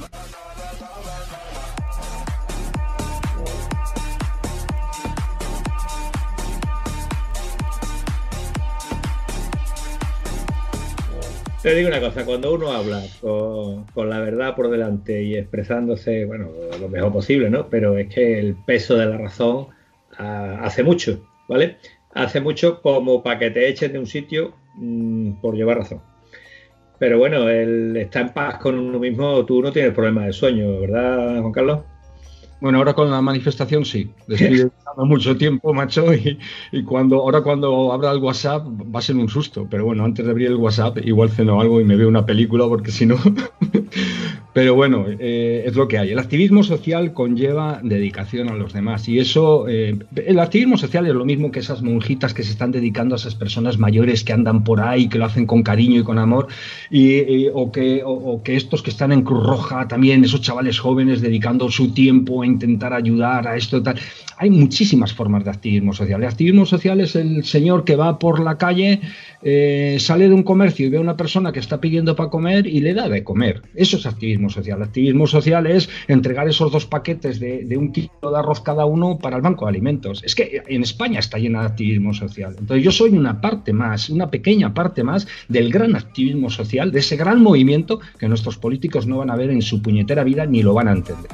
Te digo una cosa, cuando uno habla con, la verdad por delante y expresándose, bueno, lo mejor posible, ¿no? Pero es que el peso de la razón ah, hace mucho, ¿vale? Hace mucho como para que te echen de un sitio mm, por llevar razón. Pero bueno, el estar en paz con uno mismo, tú no tienes problema de sueño, ¿verdad, Juan Carlos?
Bueno, ahora con la manifestación sí. Estoy mucho tiempo, macho, y, cuando ahora cuando abra el WhatsApp va a ser un susto. Pero bueno, antes de abrir el WhatsApp igual ceno algo y me veo una película porque si no... Pero bueno, eh, es lo que hay. El activismo social conlleva dedicación a los demás y eso, eh, el activismo social es lo mismo que esas monjitas que se están dedicando a esas personas mayores que andan por ahí, que lo hacen con cariño y con amor, y, o, que, o, que estos que están en Cruz Roja también, esos chavales jóvenes dedicando su tiempo a intentar ayudar a esto y tal. Hay muchísimas formas de activismo social. El activismo social es el señor que va por la calle, eh, sale de un comercio y ve a una persona que está pidiendo para comer y le da de comer. Eso es activismo social. Activismo social es entregar esos dos paquetes de, un kilo de arroz cada uno para el Banco de Alimentos. Es que en España está llena de activismo social. Entonces yo soy una parte más, una pequeña parte más del gran activismo social, de ese gran movimiento que nuestros políticos no van a ver en su puñetera vida ni lo van a entender.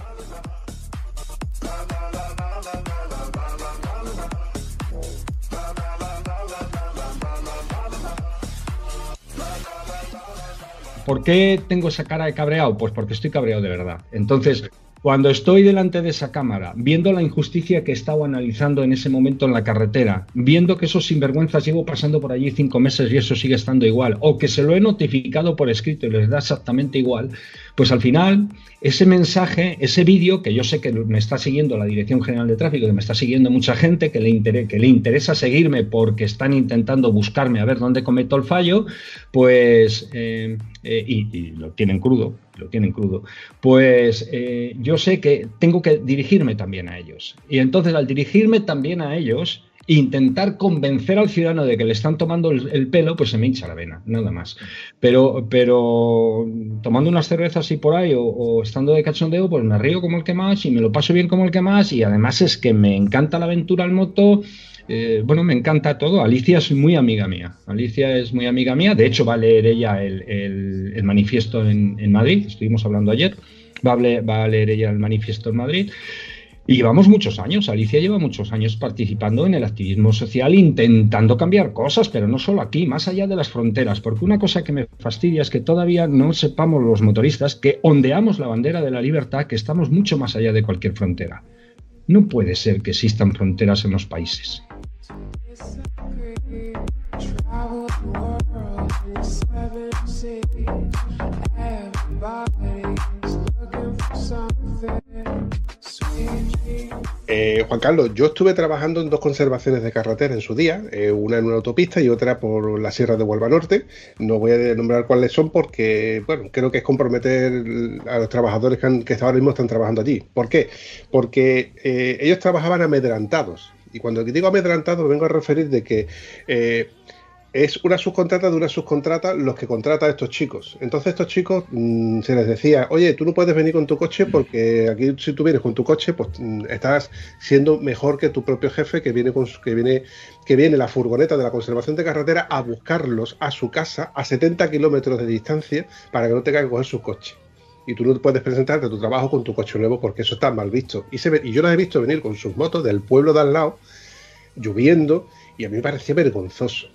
¿Por qué tengo esa cara de cabreado? Pues porque estoy cabreado de verdad. Entonces, cuando estoy delante de esa cámara, viendo la injusticia que he estado analizando en ese momento en la carretera, viendo que esos sinvergüenzas llevo pasando por allí cinco meses y eso sigue estando igual, o que se lo he notificado por escrito y les da exactamente igual, pues al final ese mensaje, ese vídeo, que yo sé que me está siguiendo la Dirección General de Tráfico, que me está siguiendo mucha gente, que le, interesa seguirme porque están intentando buscarme a ver dónde cometo el fallo, pues, eh, eh, y, lo tienen crudo, lo tienen crudo, pues eh, yo sé que tengo que dirigirme también a ellos. Y entonces al dirigirme también a ellos, intentar convencer al ciudadano de que le están tomando el, pelo, pues se me hincha la vena, nada más. Pero, pero tomando unas cervezas y por ahí o, estando de cachondeo, pues me río como el que más y me lo paso bien como el que más y además es que me encanta la aventura al moto. Eh, bueno, me encanta todo. Alicia es muy amiga mía. Alicia es muy amiga mía. De hecho, va a leer ella el, manifiesto en, Madrid. Estuvimos hablando ayer. Va va a leer ella el manifiesto en Madrid. Y llevamos muchos años, Alicia lleva muchos años participando en el activismo social, intentando cambiar cosas, pero no solo aquí, más allá de las fronteras, porque una cosa que me fastidia es que todavía no sepamos los motoristas que ondeamos la bandera de la libertad, que estamos mucho más allá de cualquier frontera. No puede ser que existan fronteras en los países.
Eh, Juan Carlos, yo estuve trabajando en dos conservaciones de carretera en su día, eh, una en una autopista y otra por la Sierra de Huelva Norte. No voy a nombrar cuáles son porque, bueno, creo que es comprometer a los trabajadores que, ahora mismo están trabajando allí. ¿Por qué? Porque eh, ellos trabajaban amedrantados. Y cuando digo amedrantados, vengo a referir de que es una subcontrata de una subcontrata los que contrata a estos chicos. Entonces estos chicos mm, se les decía, oye, tú no puedes venir con tu coche porque aquí si tú vienes con tu coche, pues mm, estás siendo mejor que tu propio jefe que viene con que viene que viene la furgoneta de la conservación de carretera a buscarlos a su casa a 70 kilómetros de distancia para que no tengan que coger su coche. Y tú no puedes presentarte a tu trabajo con tu coche nuevo porque eso está mal visto. Y, se y yo los he visto venir con sus motos del pueblo de al lado, lloviendo, y a mí me parecía vergonzoso.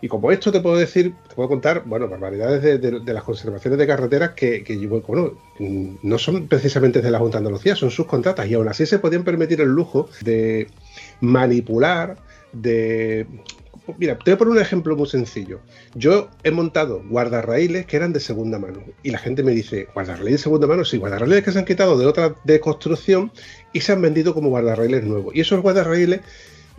Y como esto te puedo decir, te puedo contar, bueno, barbaridades de, las conservaciones de carreteras que, bueno, no son precisamente de la Junta de Andalucía, son sus contratas y aún así se podían permitir el lujo de manipular, de... Mira, te voy a poner un ejemplo muy sencillo. Yo he montado guardarraíles que eran de segunda mano y la gente me dice, ¿guardarraíles de segunda mano? Sí, guardarraíles que se han quitado de otra de construcción y se han vendido como guardarraíles nuevos. Y esos guardarraíles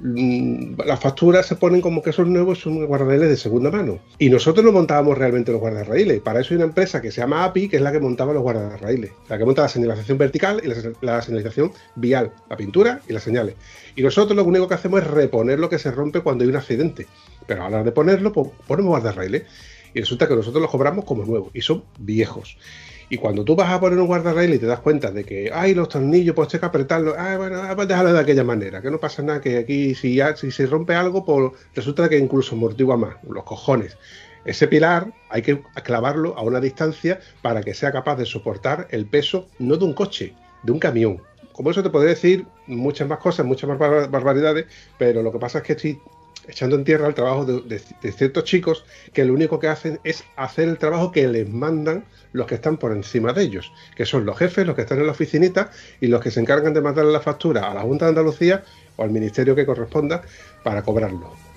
las facturas se ponen como que son nuevos, son guardarraíles de segunda mano. Y nosotros no montábamos realmente los guardarraíles. Para eso hay una empresa que se llama API, que es la que montaba los guardarraíles. La que monta la señalización vertical y la, señalización vial, la pintura y las señales. Y nosotros lo único que hacemos es reponer lo que se rompe cuando hay un accidente. Pero a la hora de ponerlo, ponemos guardarraíles. Y resulta que nosotros los cobramos como nuevos y son viejos. Y cuando tú vas a poner un guardarraíl y te das cuenta de que, ay, los tornillos, pues hay que apretarlos, ah, bueno, ah, pues déjalo de aquella manera, que no pasa nada, que aquí si, si se rompe algo, pues resulta que incluso amortigua más, los cojones. Ese pilar hay que clavarlo a una distancia para que sea capaz de soportar el peso, no de un coche, de un camión. Como eso te podría decir muchas más cosas, muchas más barbaridades, pero lo que pasa es que estoy echando en tierra el trabajo de, ciertos chicos que lo único que hacen es hacer el trabajo que les mandan los que están por encima de ellos, que son los jefes, los que están en la oficinita y los que se encargan de mandarle la factura a la Junta de Andalucía o al ministerio que corresponda para cobrarlo.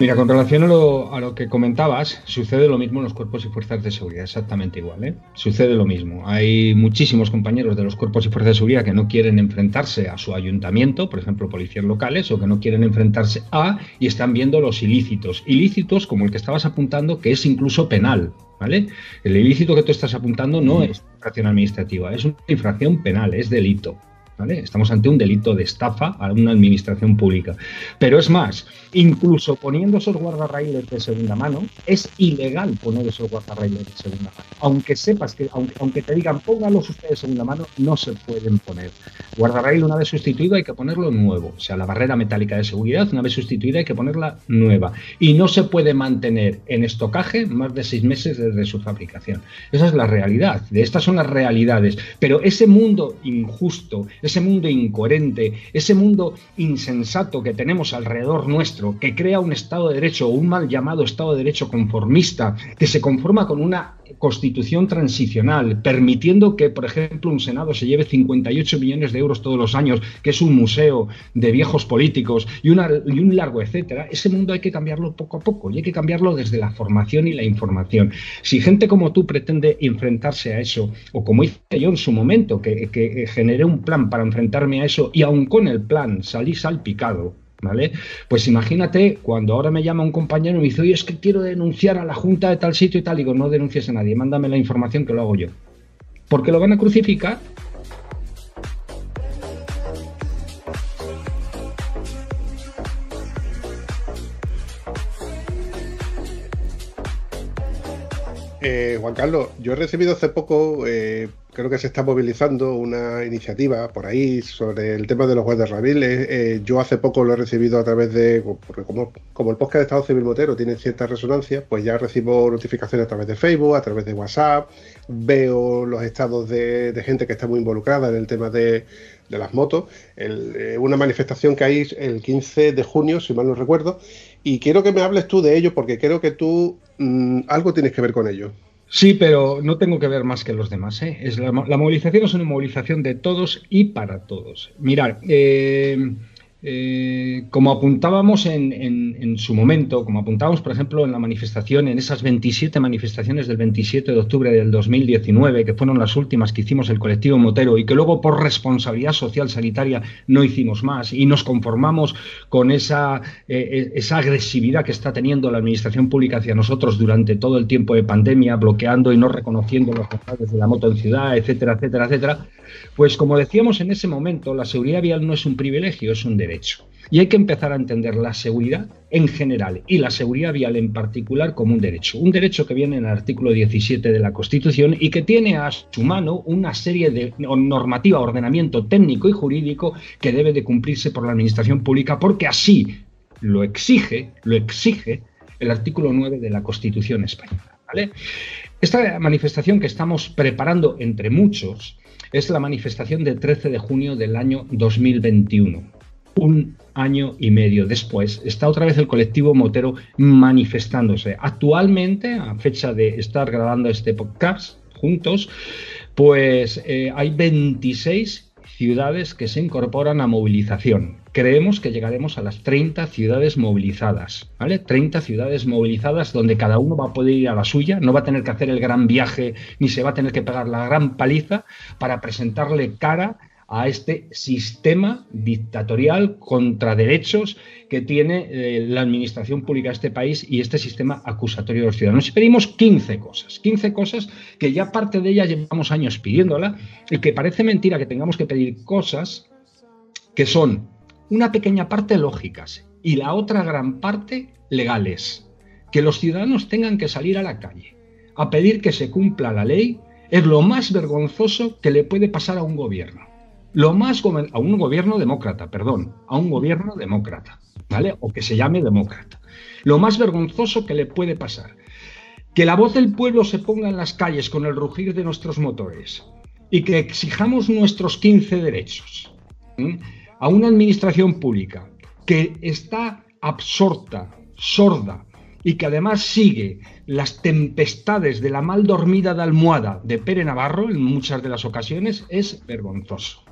Mira, con relación a lo, que comentabas, sucede lo mismo en los cuerpos y fuerzas de seguridad, exactamente igual. ¿eh? Sucede lo mismo. Hay muchísimos compañeros de los cuerpos y fuerzas de seguridad que no quieren enfrentarse a su ayuntamiento, por ejemplo, policías locales, o que no quieren enfrentarse a y están viendo los ilícitos. Ilícitos como el que estabas apuntando, que es incluso penal. ¿Vale? El ilícito que tú estás apuntando no es infracción administrativa, es una infracción penal, es delito. Estamos ante un delito de estafa a una administración pública. Pero es más, incluso poniendo esos guardarraíles de segunda mano, es ilegal poner esos guardarraíles de segunda mano. Aunque sepas que, aunque, aunque te digan póngalos ustedes de segunda mano, no se pueden poner. Guardarraíl una vez sustituido hay que ponerlo nuevo. O sea, la barrera metálica de seguridad una vez sustituida hay que ponerla nueva. Y no se puede mantener en estocaje más de seis meses desde su fabricación. Esa es la realidad. Estas son las realidades. Pero ese mundo injusto, ese mundo incoherente, ese mundo insensato que tenemos alrededor nuestro, que crea un Estado de Derecho o un mal llamado Estado de Derecho conformista, que se conforma con una constitución transicional, permitiendo que, por ejemplo, un Senado se lleve 58 millones de euros todos los años, que es un museo de viejos políticos y, y un largo etcétera, ese mundo hay que cambiarlo poco a poco y hay que cambiarlo desde la formación y la información. Si gente como tú pretende enfrentarse a eso, o como hice yo en su momento, que, que generé un plan para enfrentarme a eso y aún con el plan salí salpicado, ¿Vale? Pues imagínate cuando ahora me llama un compañero y me dice, oye, es que quiero denunciar a la Junta de tal sitio y tal. digo, no denuncies a nadie, mándame la información que lo hago yo. Porque lo van a crucificar
Eh, Juan Carlos, yo he recibido hace poco, eh, creo que se está movilizando una iniciativa por ahí sobre el tema de los guardias rabiles. Eh, yo hace poco lo he recibido a través de, porque como, el podcast de Estado Civil Motero tiene cierta resonancia, pues ya recibo notificaciones a través de Facebook, a través de WhatsApp, veo los estados de, gente que está muy involucrada en el tema de, las motos. una manifestación que hay el 15 de junio, si mal no recuerdo, y quiero que me hables tú de ello porque creo que tú mm, algo tienes que ver con ello.
Sí, pero no tengo que ver más que los demás. ¿eh? Es la, movilización es una movilización de todos y para todos. Mirad, eh, eh, como apuntábamos en, su momento, como apuntábamos, por ejemplo, en la manifestación, en esas 27 manifestaciones del 27 de octubre del 2019, que fueron las últimas que hicimos el colectivo Motero y que luego por responsabilidad social sanitaria no hicimos más y nos conformamos con esa, eh, esa agresividad que está teniendo la administración pública hacia nosotros durante todo el tiempo de pandemia, bloqueando y no reconociendo los responsables de la moto en ciudad, etcétera, etcétera, etcétera, pues como decíamos en ese momento, la seguridad vial no es un privilegio, es un derecho. Y hay que empezar a entender la seguridad en general y la seguridad vial en particular como un derecho. Un derecho que viene en el artículo 17 de la Constitución y que tiene a su mano una serie de normativa, ordenamiento técnico y jurídico que debe de cumplirse por la Administración Pública porque así lo exige, lo exige el artículo 9 de la Constitución española. Esta manifestación que estamos preparando entre muchos es la manifestación del 13 de junio del año 2021 un año y medio después, está otra vez el colectivo motero manifestándose. Actualmente, a fecha de estar grabando este podcast juntos, pues eh, hay 26 ciudades que se incorporan a movilización. Creemos que llegaremos a las 30 ciudades movilizadas, ¿vale? 30 ciudades movilizadas donde cada uno va a poder ir a la suya, no va a tener que hacer el gran viaje ni se va a tener que pegar la gran paliza para presentarle cara a este sistema dictatorial contra derechos que tiene eh, la administración pública de este país y este sistema acusatorio de los ciudadanos. Y pedimos 15 cosas, 15 cosas que ya parte de ellas llevamos años pidiéndola y que parece mentira que tengamos que pedir cosas que son una pequeña parte lógicas y la otra gran parte legales. Que los ciudadanos tengan que salir a la calle a pedir que se cumpla la ley es lo más vergonzoso que le puede pasar a un gobierno lo más a un gobierno demócrata, perdón, a un gobierno demócrata, ¿vale? O que se llame demócrata. Lo más vergonzoso que le puede pasar. Que la voz del pueblo se ponga en las calles con el rugir de nuestros motores y que exijamos nuestros 15 derechos a una administración pública que está absorta, sorda y que además sigue las tempestades de la mal dormida de almohada de Pere Navarro en muchas de las ocasiones es vergonzoso.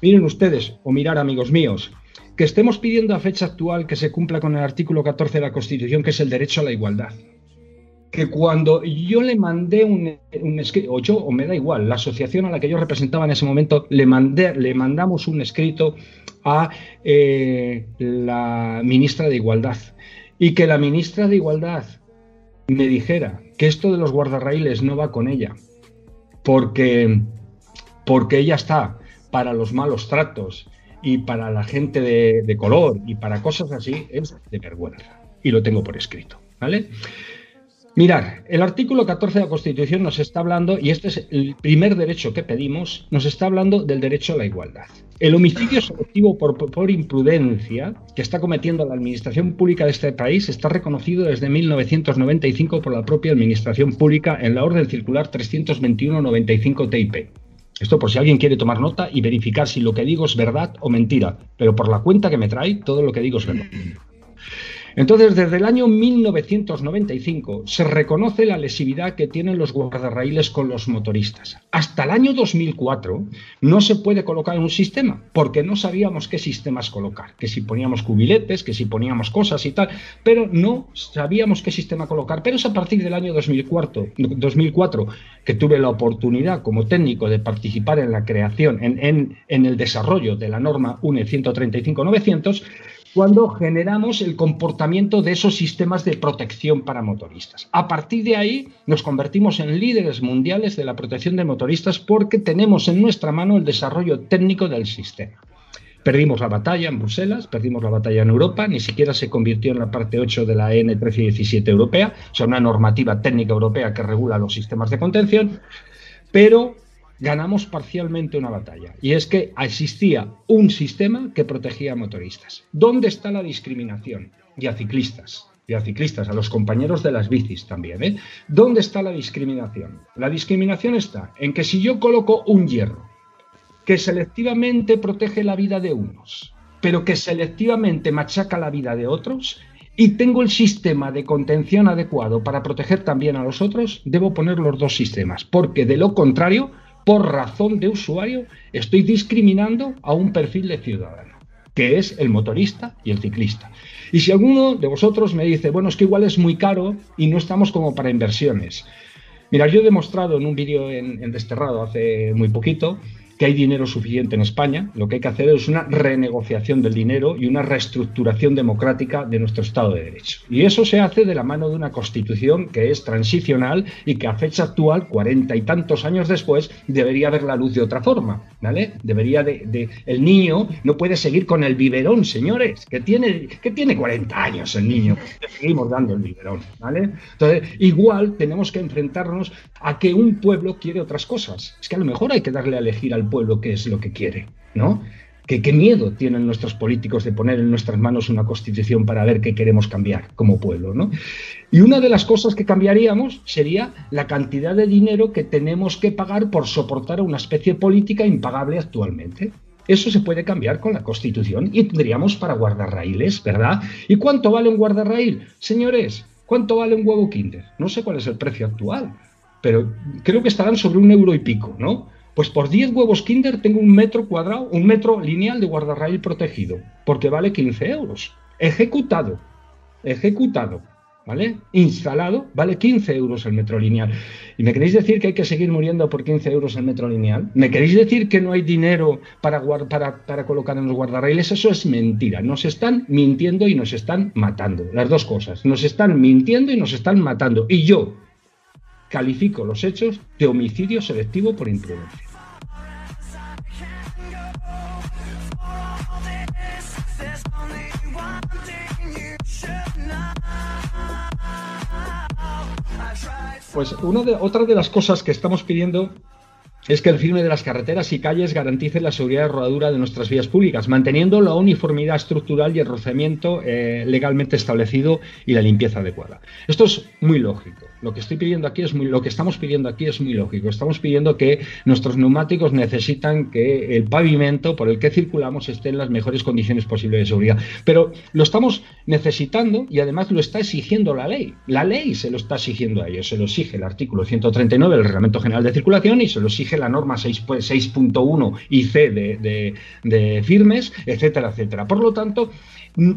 Miren ustedes, o mirar amigos míos, que estemos pidiendo a fecha actual que se cumpla con el artículo 14 de la Constitución, que es el derecho a la igualdad. Que cuando yo le mandé un, escrito, o yo, o me da igual, la asociación a la que yo representaba en ese momento, le, mandé, le mandamos un escrito a eh, la ministra de Igualdad. Y que la ministra de Igualdad me dijera que esto de los guardarraíles no va con ella, porque, porque ella está para los malos tratos y para la gente de, color y para cosas así, es de vergüenza. Y lo tengo por escrito. ¿Vale? Mirar, el artículo 14 de la Constitución nos está hablando, y este es el primer derecho que pedimos, nos está hablando del derecho a la igualdad. El homicidio selectivo por, por, imprudencia que está cometiendo la Administración Pública de este país está reconocido desde 1995 por la propia Administración Pública en la Orden Circular 321-95 TIP. Esto por si alguien quiere tomar nota y verificar si lo que digo es verdad o mentira, pero por la cuenta que me trae, todo lo que digo es verdad. Entonces, desde el año 1995 se reconoce la lesividad que tienen los guardarraíles con los motoristas. Hasta el año 2004 no se puede colocar un sistema, porque no sabíamos qué sistemas colocar, que si poníamos cubiletes, que si poníamos cosas y tal, pero no sabíamos qué sistema colocar. Pero es a partir del año 2004, 2004 que tuve la oportunidad como técnico de participar en la creación, en, en el desarrollo de la norma UNE 135-900, cuando generamos el comportamiento de esos sistemas de protección para motoristas. A partir de ahí nos convertimos en líderes mundiales de la protección de motoristas porque tenemos en nuestra mano el desarrollo técnico del sistema. Perdimos la batalla en Bruselas, perdimos la batalla en Europa, ni siquiera se convirtió en la parte 8 de la N 1317 europea, o sea, una normativa técnica europea que regula los sistemas de contención, pero ganamos parcialmente una batalla. Y es que existía un sistema que protegía a motoristas. ¿Dónde está la discriminación? Y a ciclistas. Y a ciclistas, a los compañeros de las bicis también. ¿eh? ¿Dónde está la discriminación? La discriminación está en que si yo coloco un hierro que selectivamente protege la vida de unos, pero que selectivamente machaca la vida de otros, y tengo el sistema de contención adecuado para proteger también a los otros, debo poner los dos sistemas, porque de lo contrario por razón de usuario, estoy discriminando a un perfil de ciudadano, que es el motorista y el ciclista. Y si alguno de vosotros me dice, bueno, es que igual es muy caro y no estamos como para inversiones. Mira, yo he demostrado en un vídeo en, en Desterrado hace muy poquito que hay dinero suficiente en España, lo que hay que hacer es una renegociación del dinero y una reestructuración democrática de nuestro Estado de Derecho. Y eso se hace de la mano de una constitución que es transicional y que a fecha actual, cuarenta y tantos años después, debería ver la luz de otra forma. ¿vale? Debería de, El niño no puede seguir con el biberón, señores, que tiene, que tiene 40 años el niño. seguimos dando el biberón. ¿vale? Entonces, igual tenemos que enfrentarnos a que un pueblo quiere otras cosas. Es que a lo mejor hay que darle a elegir al pueblo qué es lo que quiere, ¿no? Que, qué miedo tienen nuestros políticos de poner en nuestras manos una constitución para ver qué queremos cambiar como pueblo, ¿no? Y una de las cosas que cambiaríamos sería la cantidad de dinero que tenemos que pagar por soportar una especie política impagable actualmente. Eso se puede cambiar con la Constitución y tendríamos para guardarraíles, ¿verdad? ¿Y cuánto vale un guardarraíl? Señores, ¿cuánto vale un huevo Kinder? No sé cuál es el precio actual, pero creo que estarán sobre un euro y pico, ¿no? Pues por 10 huevos Kinder tengo un metro cuadrado, un metro lineal de guardarraíl protegido, porque vale 15 euros. Ejecutado, ejecutado, ¿vale? Instalado, vale 15 euros el metro lineal. ¿Y me queréis decir que hay que seguir muriendo por 15 euros el metro lineal? ¿Me queréis decir que no hay dinero para, colocar en los guardarraíles? Eso es mentira. Nos están mintiendo y nos están matando. Las dos cosas. Nos están mintiendo y nos están matando. Y yo, califico los hechos de homicidio selectivo por imprudencia. Pues una de, otra de las cosas que estamos pidiendo es que el firme de las carreteras y calles garantice la seguridad de rodadura de nuestras vías públicas, manteniendo la uniformidad estructural y el rozamiento eh, legalmente establecido y la limpieza adecuada. Esto es muy lógico. Lo que estoy pidiendo aquí es muy, lo que estamos pidiendo aquí es muy lógico. Estamos pidiendo que nuestros neumáticos necesitan que el pavimento por el que circulamos esté en las mejores condiciones posibles de seguridad. Pero lo estamos necesitando y además lo está exigiendo la ley. La ley se lo está exigiendo a ellos. Se lo exige el artículo 139 del Reglamento General de Circulación y se lo exige la norma 6.1 y C de, de firmes, etcétera, etcétera. Por lo tanto,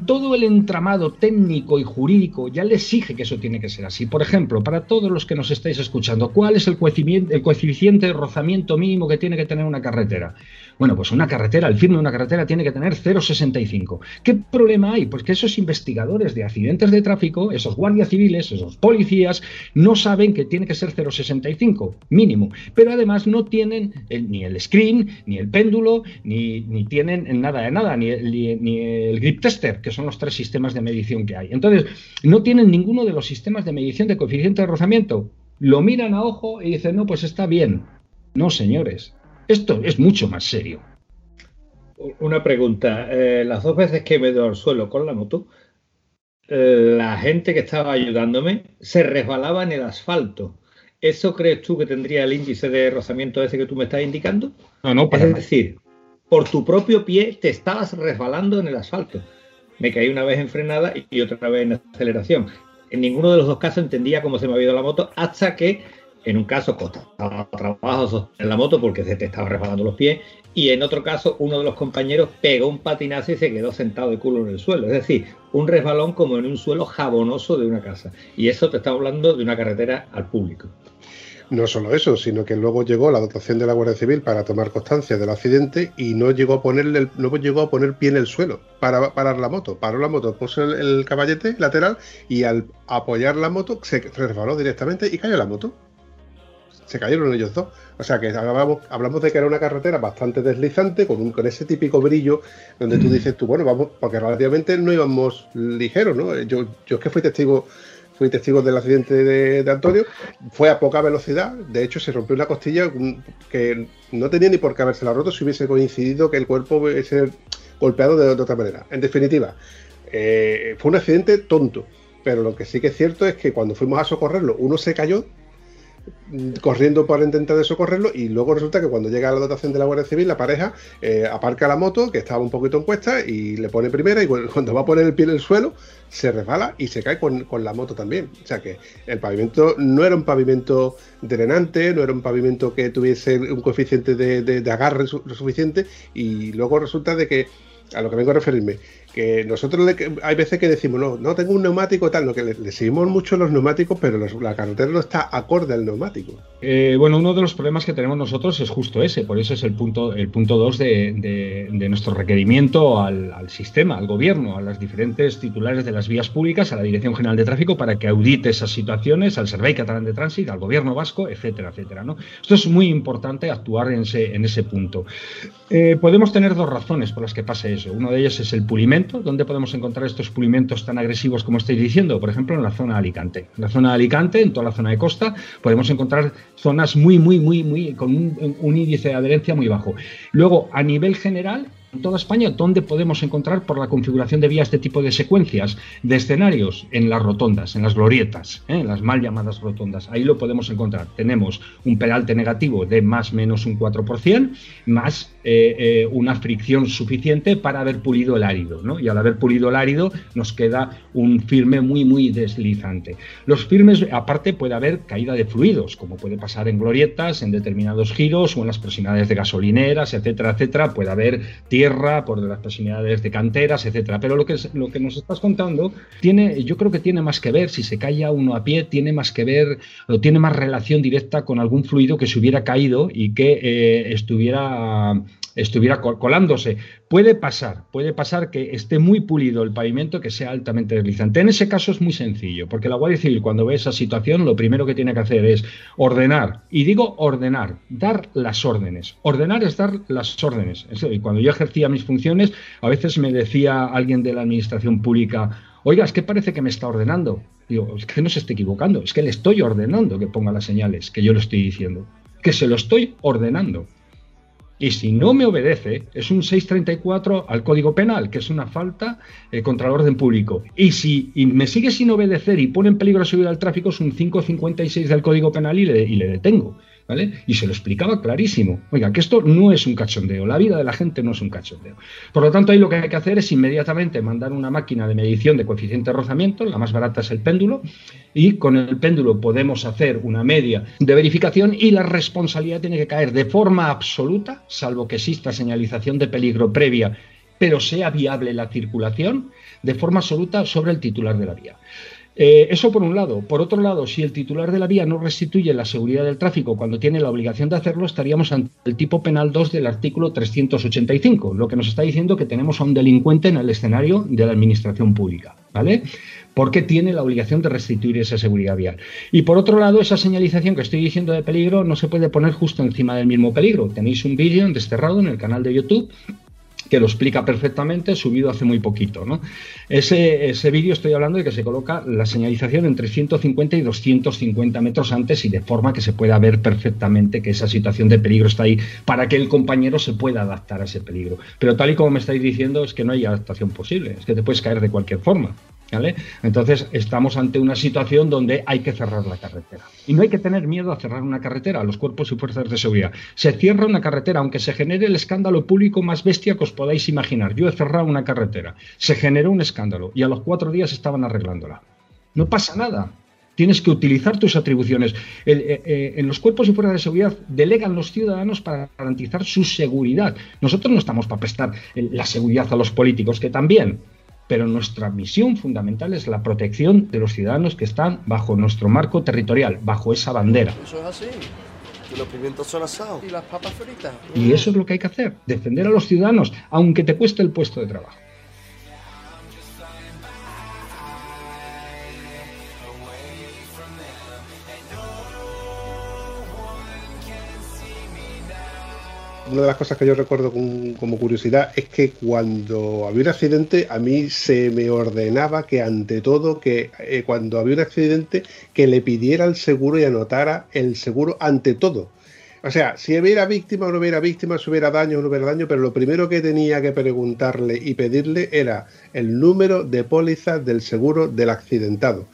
todo el entramado técnico y jurídico ya le exige que eso tiene que ser así. Por ejemplo, para todos los que nos estáis escuchando, ¿cuál es el coeficiente, de rozamiento mínimo que tiene que tener una carretera? Bueno, pues una carretera, el firme de una carretera tiene que tener 0,65. ¿Qué problema hay? Pues que esos investigadores de accidentes de tráfico, esos guardias civiles, esos policías, no saben que tiene que ser 0,65 mínimo. Pero además no tienen ni el screen, ni el péndulo, ni, tienen nada de nada, ni, ni el grip tester que son los tres sistemas de medición que hay. Entonces, no tienen ninguno de los sistemas de medición de coeficiente de rozamiento. Lo miran a ojo y dicen, no, pues está bien. No, señores, esto es mucho más serio.
Una pregunta. Eh, las dos veces que me he al suelo con la moto, eh, la gente que estaba ayudándome se resbalaba en el asfalto. ¿Eso crees tú que tendría el índice de rozamiento ese que tú me estás indicando?
No, no,
para Es decir, por tu propio pie te estabas resbalando en el asfalto me caí una vez en frenada y otra vez en aceleración. En ninguno de los dos casos entendía cómo se me había ido la moto hasta que en un caso costaba trabajo en la moto porque se te estaba resbalando los pies y en otro caso uno de los compañeros pegó un patinazo y se quedó sentado de culo en el suelo. Es decir, un resbalón como en un suelo jabonoso de una casa. Y eso te está hablando de una carretera al público.
No solo eso, sino que luego llegó la dotación de la Guardia Civil para tomar constancia del accidente y no llegó a ponerle no llegó a poner pie en el suelo para parar la moto. Paró la moto, puso el, caballete lateral y al apoyar la moto se resbaló directamente y cayó la moto. Se cayeron ellos dos. O sea que hablamos, hablamos de que era una carretera bastante deslizante, con, un, con ese típico brillo, donde tú dices tú, bueno, vamos, porque relativamente no íbamos ligeros, ¿no? Yo, yo es que fui testigo fui testigo del accidente de, Antonio, fue a poca velocidad, de hecho se rompió una costilla que no tenía ni por qué haberse la roto si hubiese coincidido que el cuerpo hubiese golpeado de, otra manera. En definitiva, eh, fue un accidente tonto, pero lo que sí que es cierto es que cuando fuimos a socorrerlo, uno se cayó corriendo para intentar socorrerlo y luego resulta que cuando llega a la dotación de la Guardia Civil la pareja eh, aparca la moto que estaba un poquito en cuesta y le pone primera y cuando va a poner el pie en el suelo se resbala y se cae con, la moto también. O sea que el pavimento no era un pavimento drenante, no era un pavimento que tuviese un coeficiente de, agarre lo suficiente y luego resulta de que a lo que vengo a referirme, que nosotros hay veces que decimos, no, no tengo un neumático tal, lo que le, seguimos mucho los neumáticos, pero la carretera no está acorde al neumático.
Eh, bueno, uno de los problemas que tenemos nosotros es justo ese, por eso es el punto el punto 2 de, nuestro requerimiento al, sistema, al gobierno, a las diferentes titulares de las vías públicas, a la Dirección General de Tráfico, para que audite esas situaciones, al Servicio Catalán de Tránsito, al gobierno vasco, etcétera, etcétera. ¿no? Esto es muy importante actuar en ese, en ese punto. Eh, podemos tener dos razones por las que pase eso. Uno de ellas es el pulimento ¿Dónde podemos encontrar estos pulimentos tan agresivos como estáis diciendo? Por ejemplo, en la zona de Alicante. En la zona de Alicante, en toda la zona de costa, podemos encontrar zonas muy, muy, muy, muy, con un índice de adherencia muy bajo. Luego, a nivel general, en toda España, ¿dónde podemos encontrar por la configuración de vías este tipo de secuencias, de escenarios? En las rotondas, en las glorietas, ¿eh? en las mal llamadas rotondas. Ahí lo podemos encontrar. Tenemos un peralte negativo de más menos un 4%, más eh, eh, una fricción suficiente para haber pulido el árido. ¿no? Y al haber pulido el árido nos queda un firme muy, muy deslizante. Los firmes, aparte, puede haber caída de fluidos, como puede pasar en glorietas, en determinados giros o en las proximidades de gasolineras, etcétera, etcétera. Puede haber tierra, por las proximidades de canteras, etcétera. Pero lo que, lo que nos estás contando tiene, yo creo que tiene más que ver, si se cae uno a pie, tiene más que ver, o tiene más relación directa con algún fluido que se hubiera caído y que eh, estuviera estuviera colándose. Puede pasar, puede pasar que esté muy pulido el pavimento, que sea altamente deslizante. En ese caso es muy sencillo, porque la Guardia Civil cuando ve esa situación lo primero que tiene que hacer es ordenar, y digo ordenar, dar las órdenes. Ordenar es dar las órdenes. Y cuando yo ejercía mis funciones, a veces me decía alguien de la administración pública, oiga, es que parece que me está ordenando. Digo, es que no se esté equivocando, es que le estoy ordenando que ponga las señales, que yo le estoy diciendo, que se lo estoy ordenando. Y si no me obedece, es un 634 al Código Penal, que es una falta eh, contra el orden público. Y si me sigue sin obedecer y pone en peligro la seguridad del tráfico, es un 556 del Código Penal y le, y le detengo. ¿Vale? Y se lo explicaba clarísimo. Oiga, que esto no es un cachondeo, la vida de la gente no es un cachondeo. Por lo tanto, ahí lo que hay que hacer es inmediatamente mandar una máquina de medición de coeficiente de rozamiento, la más barata es el péndulo, y con el péndulo podemos hacer una media de verificación y la responsabilidad tiene que caer de forma absoluta, salvo que exista señalización de peligro previa, pero sea viable la circulación, de forma absoluta sobre el titular de la vía. Eh, eso por un lado. Por otro lado, si el titular de la vía no restituye la seguridad del tráfico cuando tiene la obligación de hacerlo, estaríamos ante el tipo penal 2 del artículo 385, lo que nos está diciendo que tenemos a un delincuente en el escenario de la administración pública, ¿vale? Porque tiene la obligación de restituir esa seguridad vial. Y por otro lado, esa señalización que estoy diciendo de peligro no se puede poner justo encima del mismo peligro. Tenéis un vídeo desterrado en el canal de YouTube que lo explica perfectamente, subido hace muy poquito. ¿no? Ese, ese vídeo estoy hablando de que se coloca la señalización entre 150 y 250 metros antes y de forma que se pueda ver perfectamente que esa situación de peligro está ahí para que el compañero se pueda adaptar a ese peligro. Pero tal y como me estáis diciendo es que no hay adaptación posible, es que te puedes caer de cualquier forma. Entonces estamos ante una situación donde hay que cerrar la carretera. Y no hay que tener miedo a cerrar una carretera, a los cuerpos y fuerzas de seguridad. Se cierra una carretera, aunque se genere el escándalo público más bestia que os podáis imaginar. Yo he cerrado una carretera, se generó un escándalo y a los cuatro días estaban arreglándola. No pasa nada. Tienes que utilizar tus atribuciones. Eh, eh, en los cuerpos y fuerzas de seguridad delegan los ciudadanos para garantizar su seguridad. Nosotros no estamos para prestar la seguridad a los políticos, que también, pero nuestra misión fundamental es la protección de los ciudadanos que están bajo nuestro marco territorial, bajo esa bandera.
Eso es así. Y los pimientos son asados.
Y las papas fritas.
Y eso es lo que hay que hacer, defender a los ciudadanos, aunque te cueste el puesto de trabajo.
Una de las cosas que yo recuerdo como curiosidad es que cuando había un accidente a mí se me ordenaba que ante todo que eh, cuando había un accidente que le pidiera el seguro y anotara el seguro ante todo. O sea, si hubiera víctima o no hubiera víctima, si hubiera daño o no hubiera daño, pero lo primero que tenía que preguntarle y pedirle era el número de póliza del seguro del accidentado.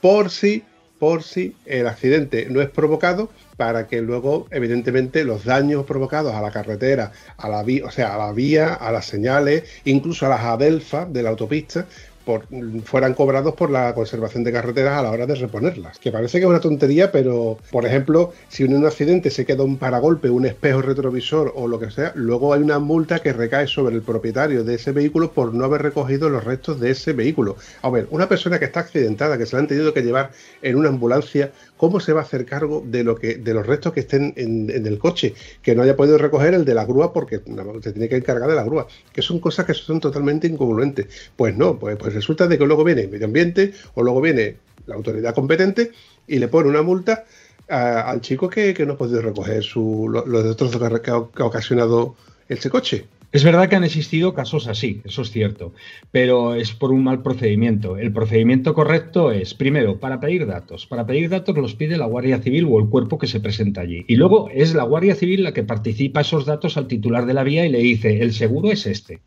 Por si, por si el accidente no es provocado, para que luego, evidentemente, los daños provocados a la carretera, a la vía, o sea, a la vía, a las señales, incluso a las adelfas de la autopista, fueran cobrados por la conservación de carreteras a la hora de reponerlas. Que parece que es una tontería, pero por ejemplo, si en un accidente se queda un paragolpe, un espejo retrovisor o lo que sea, luego hay una multa que recae sobre el propietario de ese vehículo por no haber recogido los restos de ese vehículo. A ver, una persona que está accidentada, que se la han tenido que llevar en una ambulancia, ¿cómo se va a hacer cargo de lo que de los restos que estén en, el coche? Que no haya podido recoger el de la grúa porque se tiene que encargar de la grúa. Que son cosas que son totalmente incongruentes. Pues no, pues, pues resulta de que luego viene el medio ambiente o luego viene la autoridad competente y le pone una multa al chico que, no ha podido recoger su, los destrozos que ha, ocasionado ese coche.
Es verdad que han existido casos así, eso es cierto, pero es por un mal procedimiento. El procedimiento correcto es, primero, para pedir datos. Para pedir datos los pide la Guardia Civil o el cuerpo que se presenta allí. Y luego es la Guardia Civil la que participa esos datos al titular de la vía y le dice, el seguro es este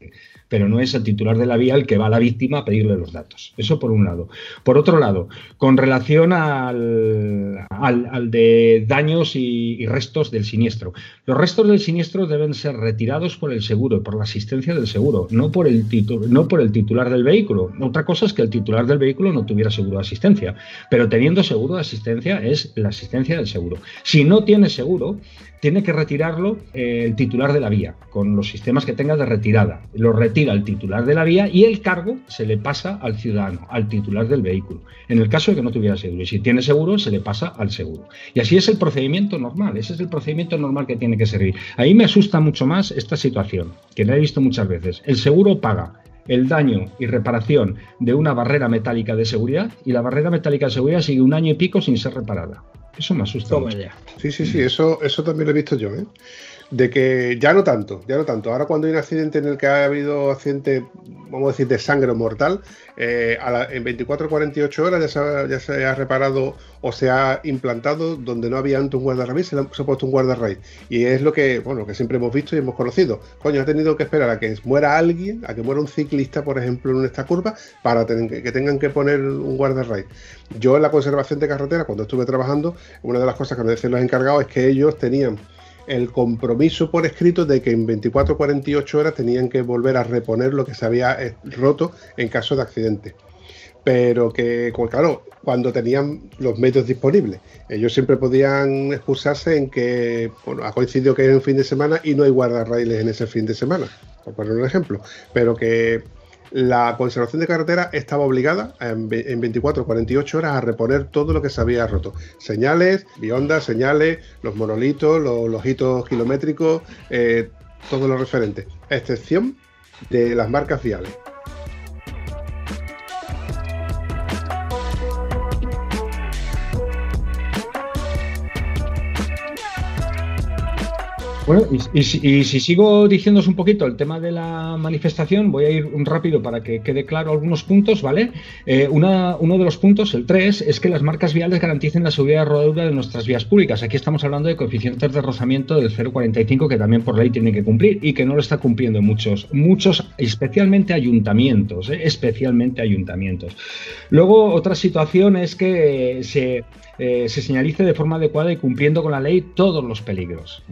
pero no es el titular de la vía el que va a la víctima a pedirle los datos. Eso por un lado. Por otro lado, con relación al, al, de daños y, restos del siniestro. Los restos del siniestro deben ser retirados por el seguro, por la asistencia del seguro, no por el, no por el titular del vehículo. Otra cosa es que el titular del vehículo no tuviera seguro de asistencia, pero teniendo seguro de asistencia es la asistencia del seguro. Si no tiene seguro, tiene que retirarlo eh, el titular de la vía, con los sistemas que tenga de retirada. Lo retira el titular de la vía y el cargo se le pasa al ciudadano, al titular del vehículo, en el caso de que no tuviera seguro. Y si tiene seguro, se le pasa al seguro. Y así es el procedimiento normal, ese es el procedimiento normal que tiene que servir. Ahí me asusta mucho más esta situación, que la he visto muchas veces. El seguro paga el daño y reparación de una barrera metálica de seguridad y la barrera metálica de seguridad sigue un año y pico sin ser reparada. Eso me asusta.
Sí, sí, sí, eso, eso también lo he visto yo. ¿eh? de que ya no tanto, ya no tanto. Ahora cuando hay un accidente en el que ha habido accidente, vamos a decir, de sangre mortal, eh, en 24 48 horas ya se, ha, reparado o se ha implantado donde no había antes un guardarraíz, se, se ha puesto un guardarraíz. Y es lo que, bueno, que siempre hemos visto y hemos conocido. Coño, ha tenido que esperar a que muera alguien, a que muera un ciclista, por ejemplo, en esta curva, para tener, que tengan que poner un guardarraíz. Yo en la conservación de carretera, cuando estuve trabajando, una de las cosas que me decían los encargados es que ellos tenían el compromiso por escrito de que en 24 48 horas tenían que volver a reponer lo que se había eh, roto en caso de accidente. Pero que, claro, cuando tenían los medios disponibles, ellos siempre podían excusarse en que, bueno, ha coincidido que es un fin de semana y no hay guardarrailes en ese fin de semana, por poner un ejemplo. Pero que la conservación de carretera estaba obligada en, 24 o 48 horas a reponer todo lo que se había roto. Señales, biondas, señales, los monolitos, los, hitos kilométricos, eh, todo lo referente, a excepción de las marcas viales.
Bueno, y, si sigo diciéndoos un poquito el tema de la manifestación, voy a ir rápido para que quede claro algunos puntos, ¿vale? Eh, uno de los puntos, el 3, es que las marcas viales garanticen la seguridad rodadura de nuestras vías públicas. Aquí estamos hablando de coeficientes de rozamiento del 0,45 que también por ley tienen que cumplir y que no lo está cumpliendo muchos, muchos, especialmente ayuntamientos, ¿eh? especialmente ayuntamientos. Luego, otra situación es que se eh, se señalice de forma adecuada y cumpliendo con la ley todos los peligros.